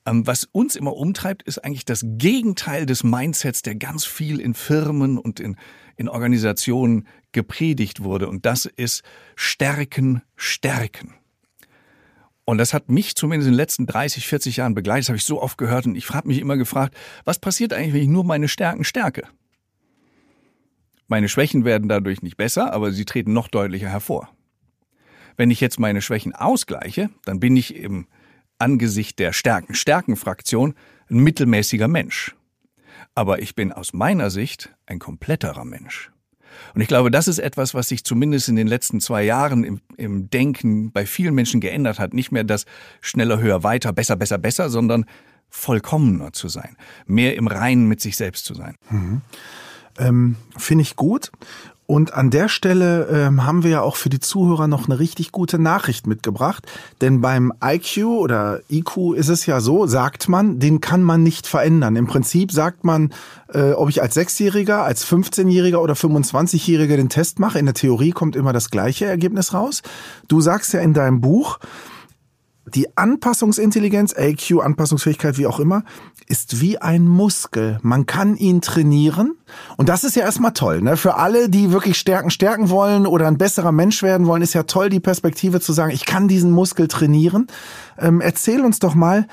Ähm, was uns immer umtreibt, ist eigentlich das Gegenteil des Mindsets, der ganz viel in Firmen und in, in Organisationen gepredigt wurde. Und das ist Stärken, Stärken. Und das hat mich zumindest in den letzten 30, 40 Jahren begleitet. Das habe ich so oft gehört und ich habe mich immer gefragt, was passiert eigentlich, wenn ich nur meine Stärken stärke? Meine Schwächen werden dadurch nicht besser, aber sie treten noch deutlicher hervor. Wenn ich jetzt meine Schwächen ausgleiche, dann bin ich im Angesicht der Stärken-Stärken-Fraktion ein mittelmäßiger Mensch. Aber ich bin aus meiner Sicht ein kompletterer Mensch. Und ich glaube, das ist etwas, was sich zumindest in den letzten zwei Jahren im, im, Denken bei vielen Menschen geändert hat. Nicht mehr das schneller, höher, weiter, besser, besser, besser, sondern vollkommener zu sein. Mehr im Reinen mit sich selbst zu sein. Mhm. Ähm, Finde ich gut. Und an der Stelle ähm, haben wir ja auch für die Zuhörer noch eine richtig gute Nachricht mitgebracht. Denn beim IQ oder IQ ist es ja so, sagt man, den kann man nicht verändern. Im Prinzip sagt man, äh, ob ich als Sechsjähriger, als 15-Jähriger oder 25-Jähriger den Test mache. In der Theorie kommt immer das gleiche Ergebnis raus. Du sagst ja in deinem Buch, die Anpassungsintelligenz, AQ, Anpassungsfähigkeit, wie auch immer, ist wie ein Muskel. Man kann ihn trainieren. Und das ist ja erstmal toll. Ne? Für alle, die wirklich Stärken stärken wollen oder ein besserer Mensch werden wollen, ist ja toll, die Perspektive zu sagen, ich kann diesen Muskel trainieren. Ähm, erzähl uns doch mal,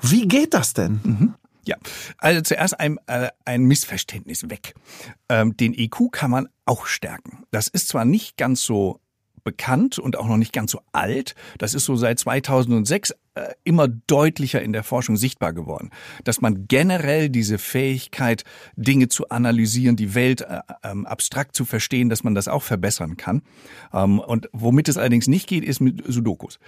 wie geht das denn? Mhm. Ja, also zuerst ein, äh, ein Missverständnis weg. Ähm, den IQ kann man auch stärken. Das ist zwar nicht ganz so bekannt und auch noch nicht ganz so alt. Das ist so seit 2006 äh, immer deutlicher in der Forschung sichtbar geworden, dass man generell diese Fähigkeit, Dinge zu analysieren, die Welt äh, ähm, abstrakt zu verstehen, dass man das auch verbessern kann. Ähm, und womit es allerdings nicht geht, ist mit Sudokus.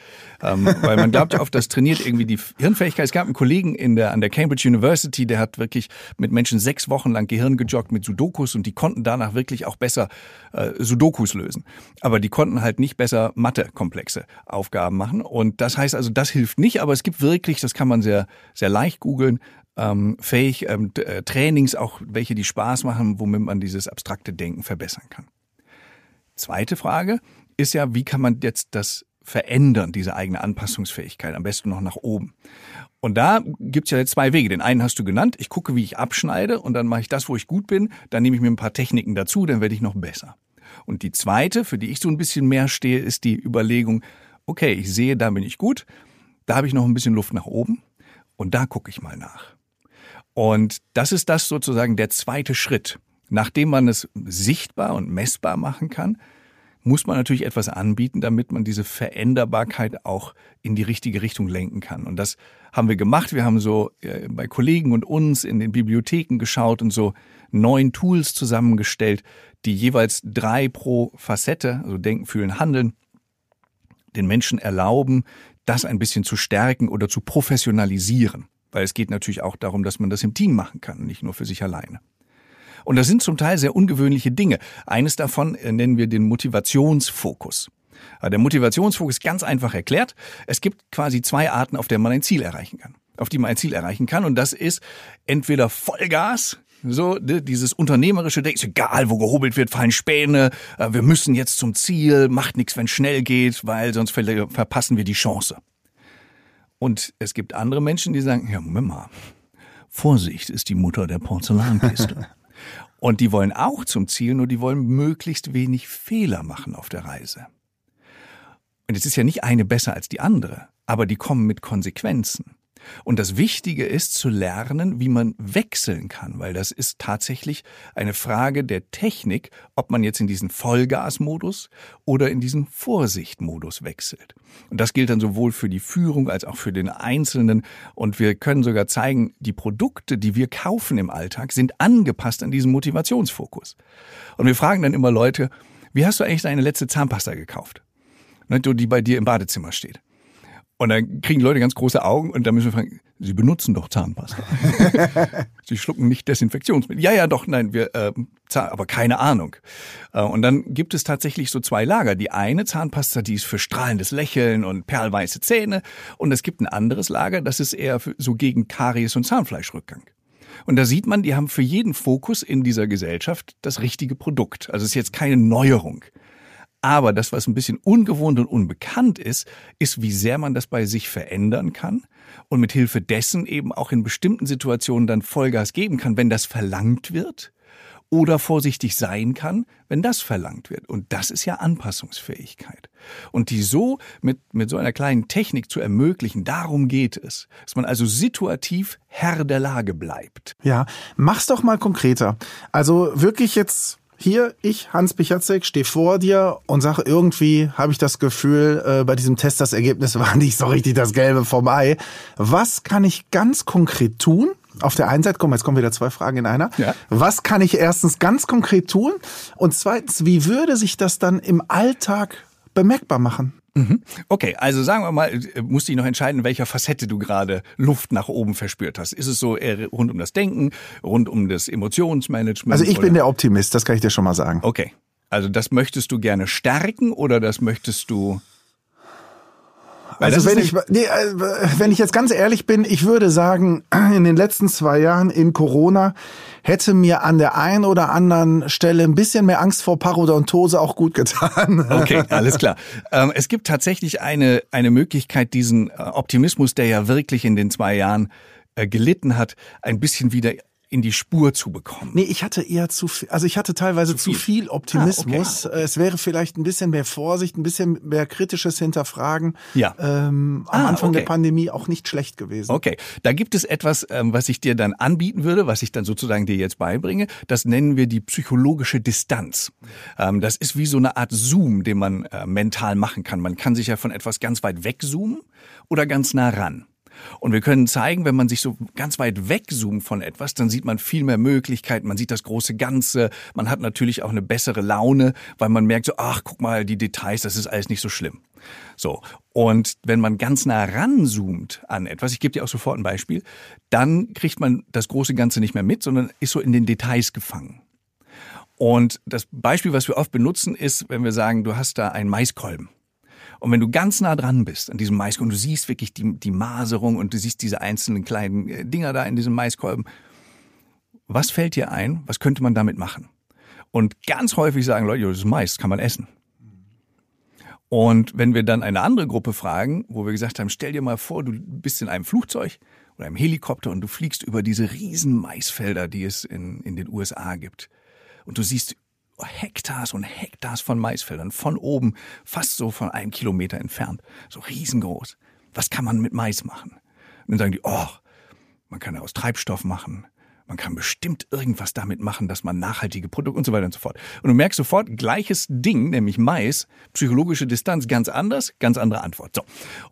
Ähm, weil man glaubt ja oft, das trainiert irgendwie die Hirnfähigkeit. Es gab einen Kollegen in der, an der Cambridge University, der hat wirklich mit Menschen sechs Wochen lang Gehirn gejoggt mit Sudokus und die konnten danach wirklich auch besser äh, Sudokus lösen. Aber die konnten halt nicht besser Mathe-komplexe Aufgaben machen. Und das heißt also, das hilft nicht, aber es gibt wirklich, das kann man sehr, sehr leicht googeln, ähm, fähig, ähm, äh, Trainings, auch welche, die Spaß machen, womit man dieses abstrakte Denken verbessern kann. Zweite Frage ist ja, wie kann man jetzt das verändern, diese eigene Anpassungsfähigkeit, am besten noch nach oben. Und da gibt's ja jetzt zwei Wege. Den einen hast du genannt, ich gucke, wie ich abschneide und dann mache ich das, wo ich gut bin, dann nehme ich mir ein paar Techniken dazu, dann werde ich noch besser. Und die zweite, für die ich so ein bisschen mehr stehe, ist die Überlegung, okay, ich sehe, da bin ich gut, da habe ich noch ein bisschen Luft nach oben und da gucke ich mal nach. Und das ist das sozusagen der zweite Schritt. Nachdem man es sichtbar und messbar machen kann, muss man natürlich etwas anbieten, damit man diese Veränderbarkeit auch in die richtige Richtung lenken kann. Und das haben wir gemacht. Wir haben so äh, bei Kollegen und uns in den Bibliotheken geschaut und so neun Tools zusammengestellt, die jeweils drei pro Facette, also denken, fühlen, handeln, den Menschen erlauben, das ein bisschen zu stärken oder zu professionalisieren. Weil es geht natürlich auch darum, dass man das im Team machen kann, nicht nur für sich alleine. Und das sind zum Teil sehr ungewöhnliche Dinge. Eines davon äh, nennen wir den Motivationsfokus. Der Motivationsfokus ist ganz einfach erklärt. Es gibt quasi zwei Arten, auf der man ein Ziel erreichen kann. Auf die man ein Ziel erreichen kann. Und das ist entweder Vollgas, so ne, dieses unternehmerische Denken, ist egal, wo gehobelt wird, fallen Späne, äh, wir müssen jetzt zum Ziel, macht nichts, wenn schnell geht, weil sonst verpassen wir die Chance. Und es gibt andere Menschen, die sagen, ja, Moment mal, Vorsicht ist die Mutter der Porzellankiste. [LAUGHS] Und die wollen auch zum Ziel, nur die wollen möglichst wenig Fehler machen auf der Reise. Und es ist ja nicht eine besser als die andere, aber die kommen mit Konsequenzen. Und das Wichtige ist zu lernen, wie man wechseln kann, weil das ist tatsächlich eine Frage der Technik, ob man jetzt in diesen Vollgasmodus oder in diesen Vorsichtmodus wechselt. Und das gilt dann sowohl für die Führung als auch für den Einzelnen. Und wir können sogar zeigen, die Produkte, die wir kaufen im Alltag, sind angepasst an diesen Motivationsfokus. Und wir fragen dann immer Leute, wie hast du eigentlich deine letzte Zahnpasta gekauft? Ne, die bei dir im Badezimmer steht. Und dann kriegen Leute ganz große Augen und dann müssen wir fragen, Sie benutzen doch Zahnpasta. [LAUGHS] Sie schlucken nicht Desinfektionsmittel. Ja, ja, doch, nein, wir, äh, aber keine Ahnung. Äh, und dann gibt es tatsächlich so zwei Lager. Die eine Zahnpasta, die ist für strahlendes Lächeln und perlweiße Zähne. Und es gibt ein anderes Lager, das ist eher für, so gegen Karies und Zahnfleischrückgang. Und da sieht man, die haben für jeden Fokus in dieser Gesellschaft das richtige Produkt. Also es ist jetzt keine Neuerung. Aber das, was ein bisschen ungewohnt und unbekannt ist, ist, wie sehr man das bei sich verändern kann und mit Hilfe dessen eben auch in bestimmten Situationen dann Vollgas geben kann, wenn das verlangt wird oder vorsichtig sein kann, wenn das verlangt wird. Und das ist ja Anpassungsfähigkeit. Und die so mit, mit so einer kleinen Technik zu ermöglichen, darum geht es. Dass man also situativ Herr der Lage bleibt. Ja, mach's doch mal konkreter. Also wirklich jetzt hier, ich, Hans Pichatzek, stehe vor dir und sage, irgendwie habe ich das Gefühl, äh, bei diesem Test das Ergebnis [LAUGHS] war nicht so richtig das Gelbe vom Ei. Was kann ich ganz konkret tun? Auf der einen Seite, komm, jetzt kommen wieder zwei Fragen in einer. Ja. Was kann ich erstens ganz konkret tun? Und zweitens, wie würde sich das dann im Alltag bemerkbar machen? Mhm. Okay, also sagen wir mal, äh, musst dich noch entscheiden, in welcher Facette du gerade Luft nach oben verspürt hast. Ist es so eher rund um das Denken, rund um das Emotionsmanagement? Also ich oder? bin der Optimist, das kann ich dir schon mal sagen. Okay. Also das möchtest du gerne stärken oder das möchtest du also wenn ich, nee, äh, wenn ich jetzt ganz ehrlich bin, ich würde sagen, [CLEARS THROAT] in den letzten zwei Jahren in Corona hätte mir an der einen oder anderen Stelle ein bisschen mehr Angst vor Parodontose auch gut getan. [LAUGHS] Okay, alles klar. Ähm, es gibt tatsächlich eine, eine Möglichkeit, diesen äh, Optimismus, der ja wirklich in den zwei Jahren äh, gelitten hat, ein bisschen wieder in die Spur zu bekommen. Nee, ich hatte eher zu viel, also ich hatte teilweise zu viel, Optimismus. Ah, okay. Es wäre vielleicht ein bisschen mehr Vorsicht, ein bisschen mehr kritisches Hinterfragen. Ja. Ähm, am ah, Anfang okay. der Pandemie auch nicht schlecht gewesen. Okay, da gibt es etwas, ähm, was ich dir dann anbieten würde, was ich dann sozusagen dir jetzt beibringe. Das nennen wir die psychologische Distanz. Ähm, das ist wie so eine Art Zoom, den man äh, mental machen kann. Man kann sich ja von etwas ganz weit wegzoomen oder ganz nah ran. Und wir können zeigen, wenn man sich so ganz weit wegzoomt von etwas, dann sieht man viel mehr Möglichkeiten, man sieht das große Ganze, man hat natürlich auch eine bessere Laune, weil man merkt so, ach, guck mal, die Details, das ist alles nicht so schlimm. So. Und wenn man ganz nah ranzoomt an etwas, ich gebe dir auch sofort ein Beispiel, dann kriegt man das große Ganze nicht mehr mit, sondern ist so in den Details gefangen. Und das Beispiel, was wir oft benutzen, ist, wenn wir sagen, du hast da einen Maiskolben. Und wenn du ganz nah dran bist an diesem Maiskolben, und du siehst wirklich die, die Maserung und du siehst diese einzelnen kleinen äh, Dinger da in diesem Maiskolben, was fällt dir ein? Was könnte man damit machen? Und ganz häufig sagen Leute, das ist Mais, kann man essen. Und wenn wir dann eine andere Gruppe fragen, wo wir gesagt haben, stell dir mal vor, du bist in einem Flugzeug oder einem Helikopter und du fliegst über diese riesen Maisfelder, die es in, in den USA gibt. Und du siehst Hektars und Hektars von Maisfeldern von oben, fast so von einem Kilometer entfernt, so riesengroß. Was kann man mit Mais machen? Und dann sagen die, oh, man kann aus Treibstoff machen, man kann bestimmt irgendwas damit machen, dass man nachhaltige Produkte und so weiter und so fort. Und du merkst sofort, gleiches Ding, nämlich Mais, psychologische Distanz, ganz anders, ganz andere Antwort. So.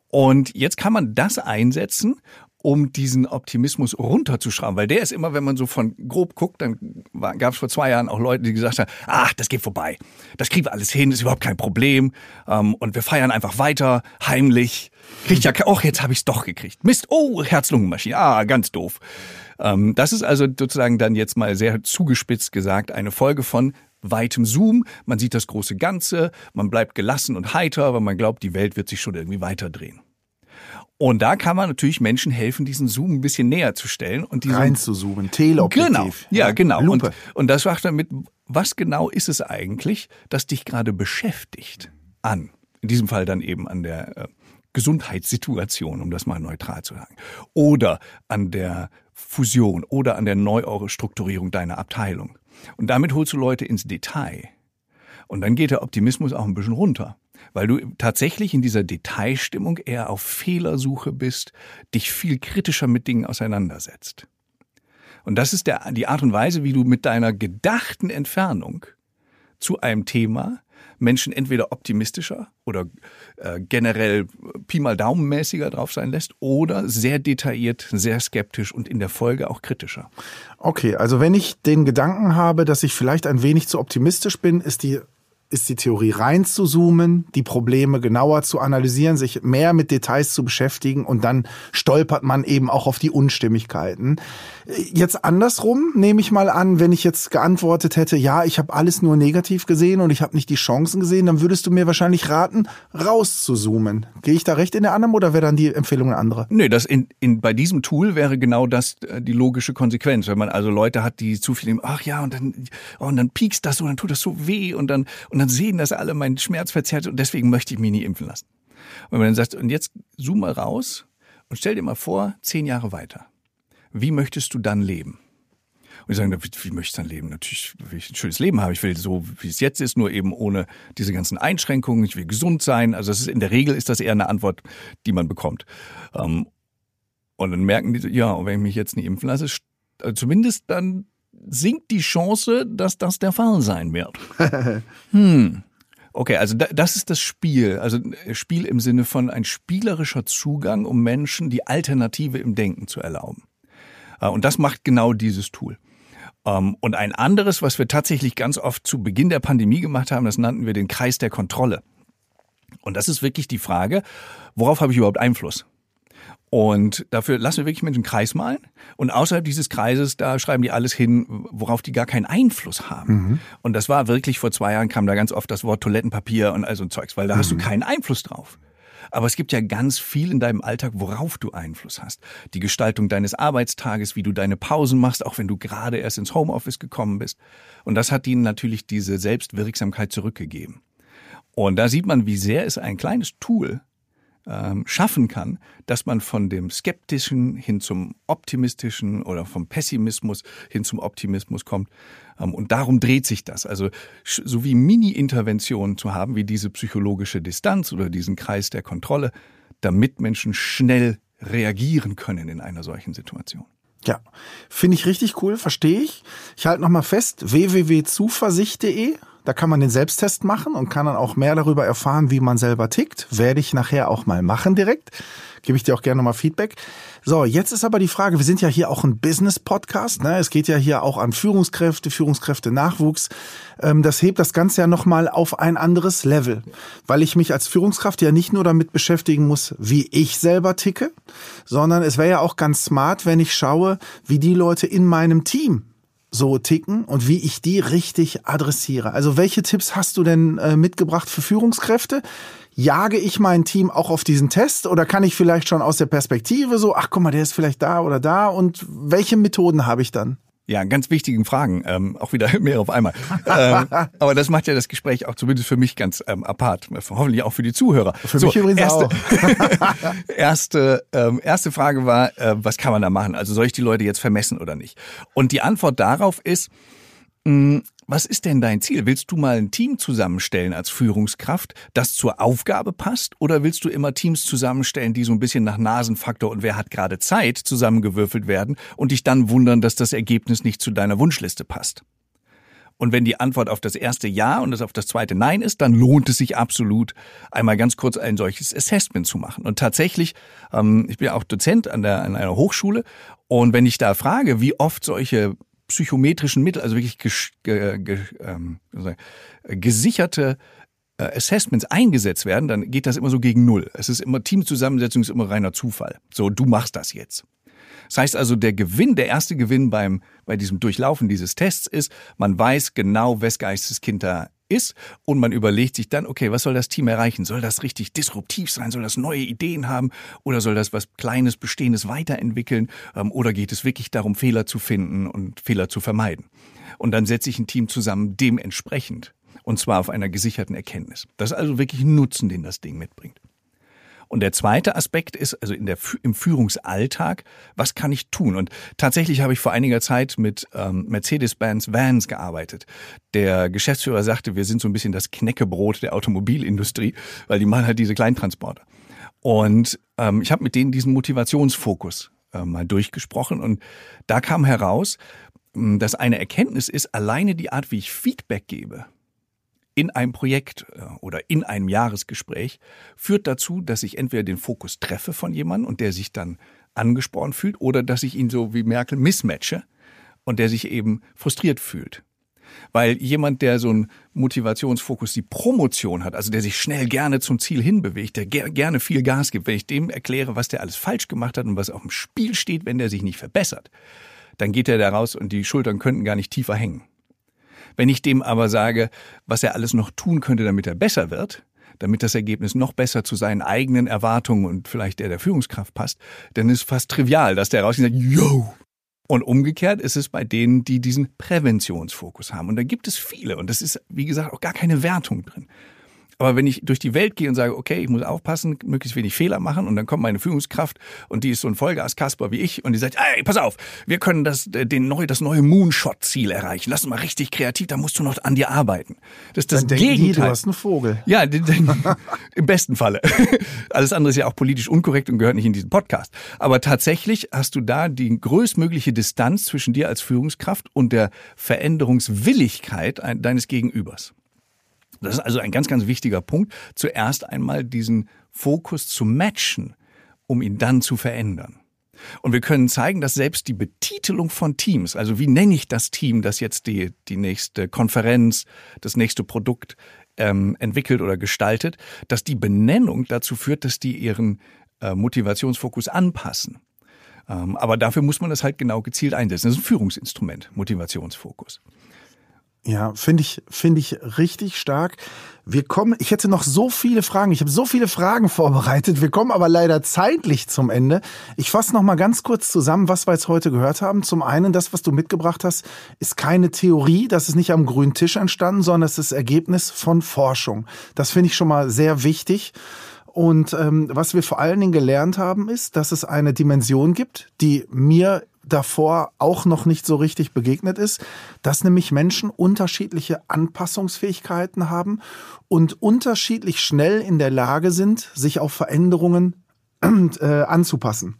Und jetzt kann man das einsetzen, um diesen Optimismus runterzuschrauben. Weil der ist immer, wenn man so von grob guckt, dann gab es vor zwei Jahren auch Leute, die gesagt haben, ach, das geht vorbei. Das kriegen wir alles hin, ist überhaupt kein Problem. Ähm, und wir feiern einfach weiter, heimlich. Kriegt ja, auch jetzt habe ich es doch gekriegt. Mist, oh, Herz-Lungen-Maschine, ah, ganz doof. Ähm, das ist also sozusagen dann jetzt mal sehr zugespitzt gesagt eine Folge von weitem Zoom. Man sieht das große Ganze, man bleibt gelassen und heiter, weil man glaubt, die Welt wird sich schon irgendwie weiterdrehen. Und da kann man natürlich Menschen helfen, diesen Zoom ein bisschen näher zu stellen und diesen rein zu zoomen, Teleobjektiv. Genau, ja, genau. Lupe. Und, und das macht damit, was genau ist es eigentlich, das dich gerade beschäftigt an, in diesem Fall dann eben an der äh, Gesundheitssituation, um das mal neutral zu sagen, oder an der Fusion oder an der Neustrukturierung deiner Abteilung. Und damit holst du Leute ins Detail. Und dann geht der Optimismus auch ein bisschen runter weil du tatsächlich in dieser Detailstimmung eher auf Fehlersuche bist, dich viel kritischer mit Dingen auseinandersetzt. Und das ist der, die Art und Weise, wie du mit deiner gedachten Entfernung zu einem Thema Menschen entweder optimistischer oder äh, generell Pi mal Daumenmäßiger drauf sein lässt oder sehr detailliert, sehr skeptisch und in der Folge auch kritischer. Okay, also wenn ich den Gedanken habe, dass ich vielleicht ein wenig zu optimistisch bin, ist die ist die Theorie rein zu zoomen, die Probleme genauer zu analysieren, sich mehr mit Details zu beschäftigen und dann stolpert man eben auch auf die Unstimmigkeiten. Jetzt andersrum nehme ich mal an, wenn ich jetzt geantwortet hätte, ja, ich habe alles nur negativ gesehen und ich habe nicht die Chancen gesehen, dann würdest du mir wahrscheinlich raten, raus zu zoomen. Gehe ich da recht in der Annahme oder wäre dann die Empfehlung eine andere? Nee, das in, in, bei diesem Tool wäre genau das äh, die logische Konsequenz. Wenn man also Leute hat, die zu viel nehmen, ach ja, und dann, oh, und dann piekst das so, dann tut das so weh und dann, und dann sehen das alle meinen Schmerz verzerrt und deswegen möchte ich mich nie impfen lassen. Und wenn man dann sagt, und jetzt zoom mal raus und stell dir mal vor, zehn Jahre weiter wie möchtest du dann leben? Und die sagen, wie, möchte ich dann leben? Natürlich will ich ein schönes Leben haben. Ich will so, wie es jetzt ist, nur eben ohne diese ganzen Einschränkungen. Ich will gesund sein. Also das ist, in der Regel ist das eher eine Antwort, die man bekommt. Ähm, und dann merken die, ja, wenn ich mich jetzt nicht impfen lasse, also zumindest dann sinkt die Chance, dass das der Fall sein wird. [LAUGHS] hm. Okay, also das ist das Spiel. Also äh, Spiel im Sinne von ein spielerischer Zugang, um Menschen die Alternative im Denken zu erlauben. Äh, und das macht genau dieses Tool. Ähm, und ein anderes, was wir tatsächlich ganz oft zu Beginn der Pandemie gemacht haben, das nannten wir den Kreis der Kontrolle. Und das ist wirklich die Frage, worauf habe ich überhaupt Einfluss? Und dafür lassen wir wirklich Menschen einen Kreis malen. Und außerhalb dieses Kreises, da schreiben die alles hin, worauf die gar keinen Einfluss haben. Mhm. Und das war wirklich, vor zwei Jahren kam da ganz oft das Wort Toilettenpapier und all so ein Zeugs, weil da mhm. hast du mhm. keinen Einfluss drauf. Aber es gibt ja ganz viel in deinem Alltag, worauf du Einfluss hast. Die Gestaltung deines Arbeitstages, wie du deine Pausen machst, auch wenn du gerade erst ins Homeoffice gekommen bist. Und das hat ihnen natürlich diese Selbstwirksamkeit zurückgegeben. Und da sieht man, wie sehr es ein kleines Tool ähm, schaffen kann, dass man von dem Skeptischen hin zum Optimistischen oder vom Pessimismus hin zum Optimismus kommt. Ähm, und darum dreht sich das. Also so wie Mini-Interventionen zu haben, wie diese psychologische Distanz oder diesen Kreis der Kontrolle, damit Menschen schnell reagieren können in einer solchen Situation. Ja, finde ich richtig cool, verstehe ich. Ich halte nochmal fest, www.zuversicht.de da kann man den Selbsttest machen und kann dann auch mehr darüber erfahren, wie man selber tickt. Werde ich nachher auch mal machen direkt. Gebe ich dir auch gerne mal Feedback. So, jetzt ist aber die Frage, wir sind ja hier auch ein Business-Podcast. Ne? Es geht ja hier auch an Führungskräfte, Führungskräfte-Nachwuchs. Ähm, das hebt das Ganze ja nochmal auf ein anderes Level, weil ich mich als Führungskraft ja nicht nur damit beschäftigen muss, wie ich selber ticke, sondern es wäre ja auch ganz smart, wenn ich schaue, wie die Leute in meinem Team so ticken und wie ich die richtig adressiere. Also welche Tipps hast du denn äh, mitgebracht für Führungskräfte? Jage ich mein Team auch auf diesen Test oder kann ich vielleicht schon aus der Perspektive so, ach guck mal, der ist vielleicht da oder da und welche Methoden habe ich dann? Ja, ganz wichtigen Fragen, ähm, auch wieder [LAUGHS] mehr auf einmal. ähm, aber das macht ja das Gespräch auch zumindest für mich ganz ähm, apart, hoffentlich auch für die Zuhörer. Für so, mich übrigens erste, auch. [LAUGHS] erste, ähm, erste Frage war, äh, was kann man da machen? Also soll ich die Leute jetzt vermessen oder nicht? Und die Antwort darauf ist, was ist denn dein Ziel? Willst du mal ein Team zusammenstellen als Führungskraft, das zur Aufgabe passt? Oder willst du immer Teams zusammenstellen, die so ein bisschen nach Nasenfaktor und wer hat gerade Zeit zusammengewürfelt werden und dich dann wundern, dass das Ergebnis nicht zu deiner Wunschliste passt? Und wenn die Antwort auf das erste Ja und das auf das zweite Nein ist, dann lohnt es sich absolut, einmal ganz kurz ein solches Assessment zu machen. Und tatsächlich, ähm, ich bin ja auch Dozent an, der, an einer Hochschule und wenn ich da frage, wie oft solche psychometrischen Mittel, also wirklich ges, ge, ge, ähm, gesicherte äh, Assessments eingesetzt werden, dann geht das immer so gegen Null. Es ist immer Teamzusammensetzung, ist immer reiner Zufall. So, du machst das jetzt. Das heißt also, der Gewinn, der erste Gewinn beim, bei diesem Durchlaufen dieses Tests ist, man weiß genau, wes Geisteskind da ist und man überlegt sich dann, okay, was soll das Team erreichen? Soll das richtig disruptiv sein? Soll das neue Ideen haben? Oder soll das was Kleines, Bestehendes weiterentwickeln? Ähm, oder geht es wirklich darum, Fehler zu finden und Fehler zu vermeiden? Und dann setze ich ein Team zusammen dementsprechend. Und zwar auf einer gesicherten Erkenntnis. Das ist also wirklich ein Nutzen, den das Ding mitbringt. Und der zweite Aspekt ist, also in der, im Führungsalltag, was kann ich tun? Und tatsächlich habe ich vor einiger Zeit mit ähm, Mercedes-Benz Vans gearbeitet. Der Geschäftsführer sagte, wir sind so ein bisschen das Knäckebrot der Automobilindustrie, weil die machen halt diese Kleintransporter. Und ähm, ich habe mit denen diesen Motivationsfokus äh, mal durchgesprochen und da kam heraus, dass eine Erkenntnis ist, alleine die Art, wie ich Feedback gebe, in einem Projekt äh, oder in einem Jahresgespräch führt dazu, dass ich entweder den Fokus treffe von jemandem und der sich dann angespornt fühlt oder dass ich ihn so wie Merkel mismatche und der sich eben frustriert fühlt. Weil jemand, der so einen Motivationsfokus, die Promotion hat, also der sich schnell gerne zum Ziel hinbewegt, der ger gerne viel Gas gibt, wenn ich dem erkläre, was der alles falsch gemacht hat und was auf dem Spiel steht, wenn der sich nicht verbessert, dann geht er da raus und die Schultern könnten gar nicht tiefer hängen. Wenn ich dem aber sage, was er alles noch tun könnte, damit er besser wird, damit das Ergebnis noch besser zu seinen eigenen Erwartungen und vielleicht der der Führungskraft passt, dann ist fast trivial, dass der rausgeht und sagt, yo. Und umgekehrt ist es bei denen, die diesen Präventionsfokus haben. Und da gibt es viele. Und das ist, wie gesagt, auch gar keine Wertung drin. Aber wenn ich durch die Welt gehe und sage, okay, ich muss aufpassen, möglichst wenig Fehler machen und dann kommt meine Führungskraft und die ist so ein Vollgas-Kasper wie ich und die sagt, ey, pass auf, wir können das, äh, den neu, das neue Moonshot-Ziel erreichen. Lass uns mal richtig kreativ, da musst du noch an dir arbeiten. Das ist das dann Gegenteil. Die, du hast einen Vogel. Ja, [LAUGHS] im besten Falle. [LAUGHS] Alles andere ist ja auch politisch unkorrekt und gehört nicht in diesen Podcast. Aber tatsächlich hast du da die größtmögliche Distanz zwischen dir als Führungskraft und der Veränderungswilligkeit deines Gegenübers. Das ist also ein ganz, ganz wichtiger Punkt. Zuerst einmal diesen Fokus zu matchen, um ihn dann zu verändern. Und wir können zeigen, dass selbst die Betitelung von Teams, also wie nenne ich das Team, das jetzt die, die nächste Konferenz, das nächste Produkt ähm, entwickelt oder gestaltet, dass die Benennung dazu führt, dass die ihren äh, Motivationsfokus anpassen. Ähm, aber dafür muss man das halt genau gezielt einsetzen. Das ist ein Führungsinstrument, Motivationsfokus. Ja, finde ich, finde ich richtig stark. Wir kommen, ich hätte noch so viele Fragen. Ich habe so viele Fragen vorbereitet. Wir kommen aber leider zeitlich zum Ende. Ich fasse noch mal ganz kurz zusammen, was wir jetzt heute gehört haben. Zum einen, das, was du mitgebracht hast, ist keine Theorie. Das ist nicht am grünen Tisch entstanden, sondern das ist Ergebnis von Forschung. Das finde ich schon mal sehr wichtig. Und ähm, was wir vor allen Dingen gelernt haben, ist, dass es eine Dimension gibt, die mir davor auch noch nicht so richtig begegnet ist, dass nämlich Menschen unterschiedliche Anpassungsfähigkeiten haben und unterschiedlich schnell in der Lage sind, sich auf Veränderungen [CLEARS THROAT] äh, anzupassen.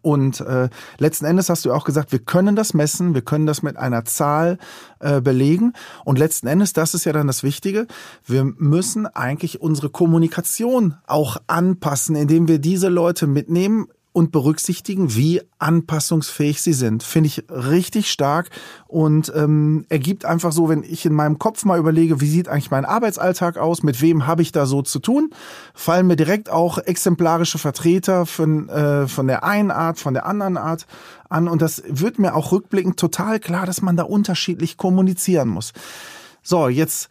Und äh, letzten Endes hast du auch gesagt, wir können das messen, wir können das mit einer Zahl äh, belegen. Und letzten Endes, das ist ja dann das Wichtige, wir müssen eigentlich unsere Kommunikation auch anpassen, indem wir diese Leute mitnehmen und berücksichtigen, wie anpassungsfähig sie sind. Finde ich richtig stark und ähm, ergibt einfach so, wenn ich in meinem Kopf mal überlege, wie sieht eigentlich mein Arbeitsalltag aus, mit wem habe ich da so zu tun, fallen mir direkt auch exemplarische Vertreter von, äh, von der einen Art, von der anderen Art an und das wird mir auch rückblickend total klar, dass man da unterschiedlich kommunizieren muss. So, jetzt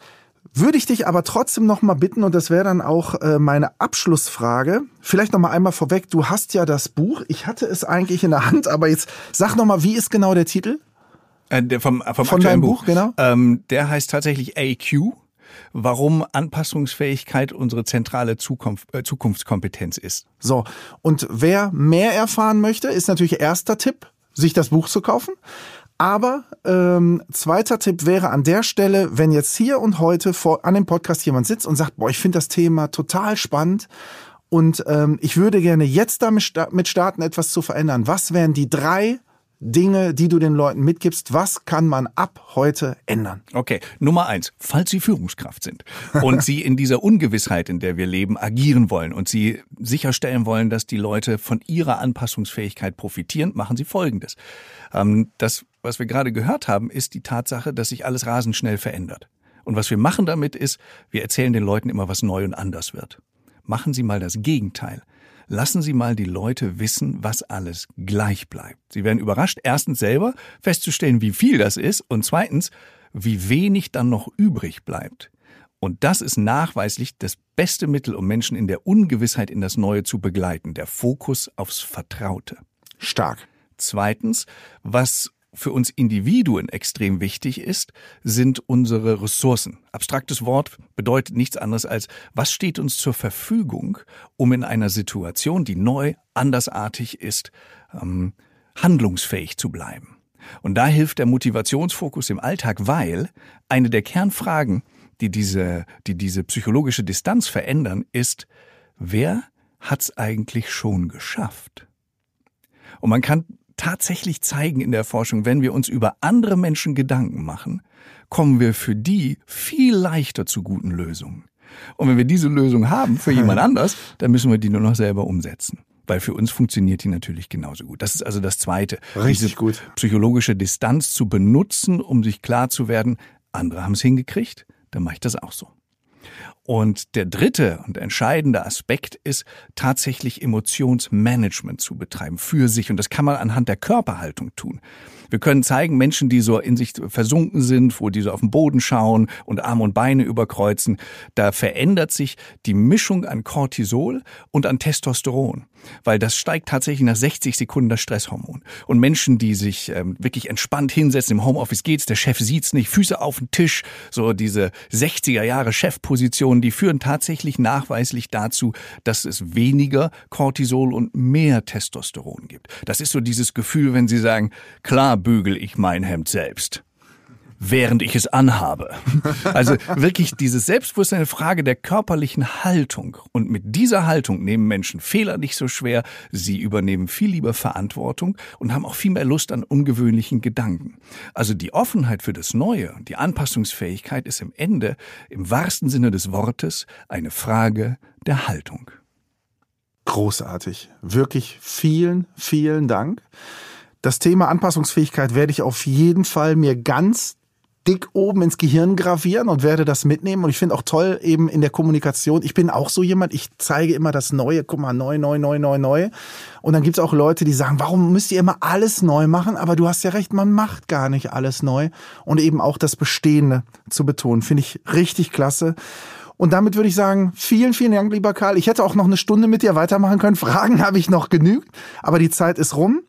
würde ich dich aber trotzdem noch mal bitten, und das wäre dann auch äh, meine Abschlussfrage, vielleicht noch mal einmal vorweg, du hast ja das Buch, ich hatte es eigentlich in der Hand, aber jetzt sag noch mal, wie ist genau der Titel? Äh, der vom, vom Von deinem Buch, Buch genau? Ähm, der heißt tatsächlich AQ, warum Anpassungsfähigkeit unsere zentrale Zukunft, äh, Zukunftskompetenz ist. So, und wer mehr erfahren möchte, ist natürlich erster Tipp, sich das Buch zu kaufen. Aber ähm, zweiter Tipp wäre an der Stelle, wenn jetzt hier und heute vor, an dem Podcast jemand sitzt und sagt, boah, ich finde das Thema total spannend und ähm, ich würde gerne jetzt damit starten, etwas zu verändern. Was wären die drei Dinge, die du den Leuten mitgibst. Was kann man ab heute ändern? Okay, Nummer eins, falls Sie Führungskraft sind und Sie in dieser Ungewissheit, in der wir leben, agieren wollen und Sie sicherstellen wollen, dass die Leute von ihrer Anpassungsfähigkeit profitieren, machen Sie Folgendes. Ähm, das, was wir gerade gehört haben, ist die Tatsache, dass sich alles rasend schnell verändert. Und was wir machen damit ist, wir erzählen den Leuten immer, was neu und anders wird. Machen Sie mal das Gegenteil lassen Sie mal die Leute wissen, was alles gleich bleibt. Sie werden überrascht, erstens selber festzustellen, wie viel das ist und zweitens, wie wenig dann noch übrig bleibt. Und das ist nachweislich das beste Mittel, um Menschen in der Ungewissheit in das Neue zu begleiten, der Fokus aufs Vertraute. Stark. Zweitens, was für uns Individuen extrem wichtig ist, sind unsere Ressourcen. Abstraktes Wort bedeutet nichts anderes als, was steht uns zur Verfügung, um in einer Situation, die neu, andersartig ist, ähm, handlungsfähig zu bleiben. Und da hilft der Motivationsfokus im Alltag, weil eine der Kernfragen, die diese, die diese psychologische Distanz verändern, ist, wer hat's eigentlich schon geschafft? Und man kann tatsächlich zeigen in der Forschung, wenn wir uns über andere Menschen Gedanken machen, kommen wir für die viel leichter zu guten Lösungen. Und wenn wir diese Lösung haben für jemand [LAUGHS] anders, dann müssen wir die nur noch selber umsetzen. Weil für uns funktioniert die natürlich genauso gut. Das ist also das Zweite. Richtig diese gut. Psychologische Distanz zu benutzen, um sich klar zu werden, andere haben es hingekriegt, dann mache ich das auch so. Und der dritte und entscheidende Aspekt ist tatsächlich Emotionsmanagement zu betreiben für sich. Und das kann man anhand der Körperhaltung tun. Wir können zeigen, Menschen, die so in sich versunken sind, wo die so auf den Boden schauen und Arme und Beine überkreuzen, da verändert sich die Mischung an Cortisol und an Testosteron, weil das steigt tatsächlich nach 60 Sekunden das Stresshormon. Und Menschen, die sich ähm, wirklich entspannt hinsetzen, im Homeoffice geht's, der Chef sieht's nicht, Füße auf den Tisch, so diese 60er Jahre Chefpositionen, die führen tatsächlich nachweislich dazu, dass es weniger Cortisol und mehr Testosteron gibt. Das ist so dieses Gefühl, wenn Sie sagen, klar, bügel ich mein Hemd selbst während ich es anhabe. [LAUGHS] Also wirklich dieses Selbstbewusstsein eine Frage der körperlichen Haltung. Und mit dieser Haltung nehmen Menschen Fehler nicht so schwer, sie übernehmen viel lieber Verantwortung und haben auch viel mehr Lust an ungewöhnlichen Gedanken. Also die Offenheit für das Neue, die Anpassungsfähigkeit ist im Ende, im wahrsten Sinne des Wortes, eine Frage der Haltung. Großartig. Wirklich vielen, vielen Dank. Das Thema Anpassungsfähigkeit werde ich auf jeden Fall mir ganz dick oben ins Gehirn gravieren und werde das mitnehmen. Und ich finde auch toll eben in der Kommunikation. Ich bin auch so jemand, ich zeige immer das Neue. Guck mal, neu, neu, neu, neu, neu. Und dann gibt's auch Leute, die sagen, warum müsst ihr immer alles neu machen? Aber du hast ja recht, man macht gar nicht alles neu. Und eben auch das Bestehende zu betonen, finde ich richtig klasse. Und damit würde ich sagen, vielen, vielen Dank, lieber Karl. Ich hätte auch noch eine Stunde mit dir weitermachen können. Fragen [LAUGHS] habe ich noch genügt, aber die Zeit ist rum.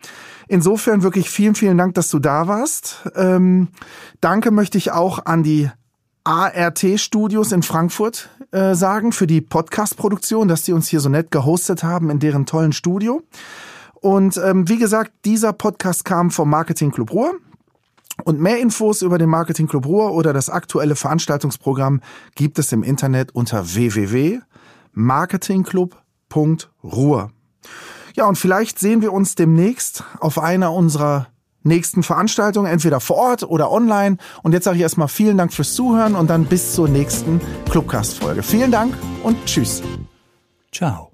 Insofern wirklich vielen, vielen Dank, dass du da warst. Ähm, danke möchte ich auch an die ART-Studios in Frankfurt äh, sagen für die Podcast-Produktion, dass die uns hier so nett gehostet haben in deren tollen Studio. Und ähm, wie gesagt, dieser Podcast kam vom Marketing Club Ruhr. Und mehr Infos über den Marketing Club Ruhr oder das aktuelle Veranstaltungsprogramm gibt es im Internet unter www.marketingclub.ruhr. Ja, und vielleicht sehen wir uns demnächst auf einer unserer nächsten Veranstaltungen, entweder vor Ort oder online. Und jetzt sage ich erstmal vielen Dank fürs Zuhören und dann bis zur nächsten Clubcast-Folge. Vielen Dank und tschüss. Ciao.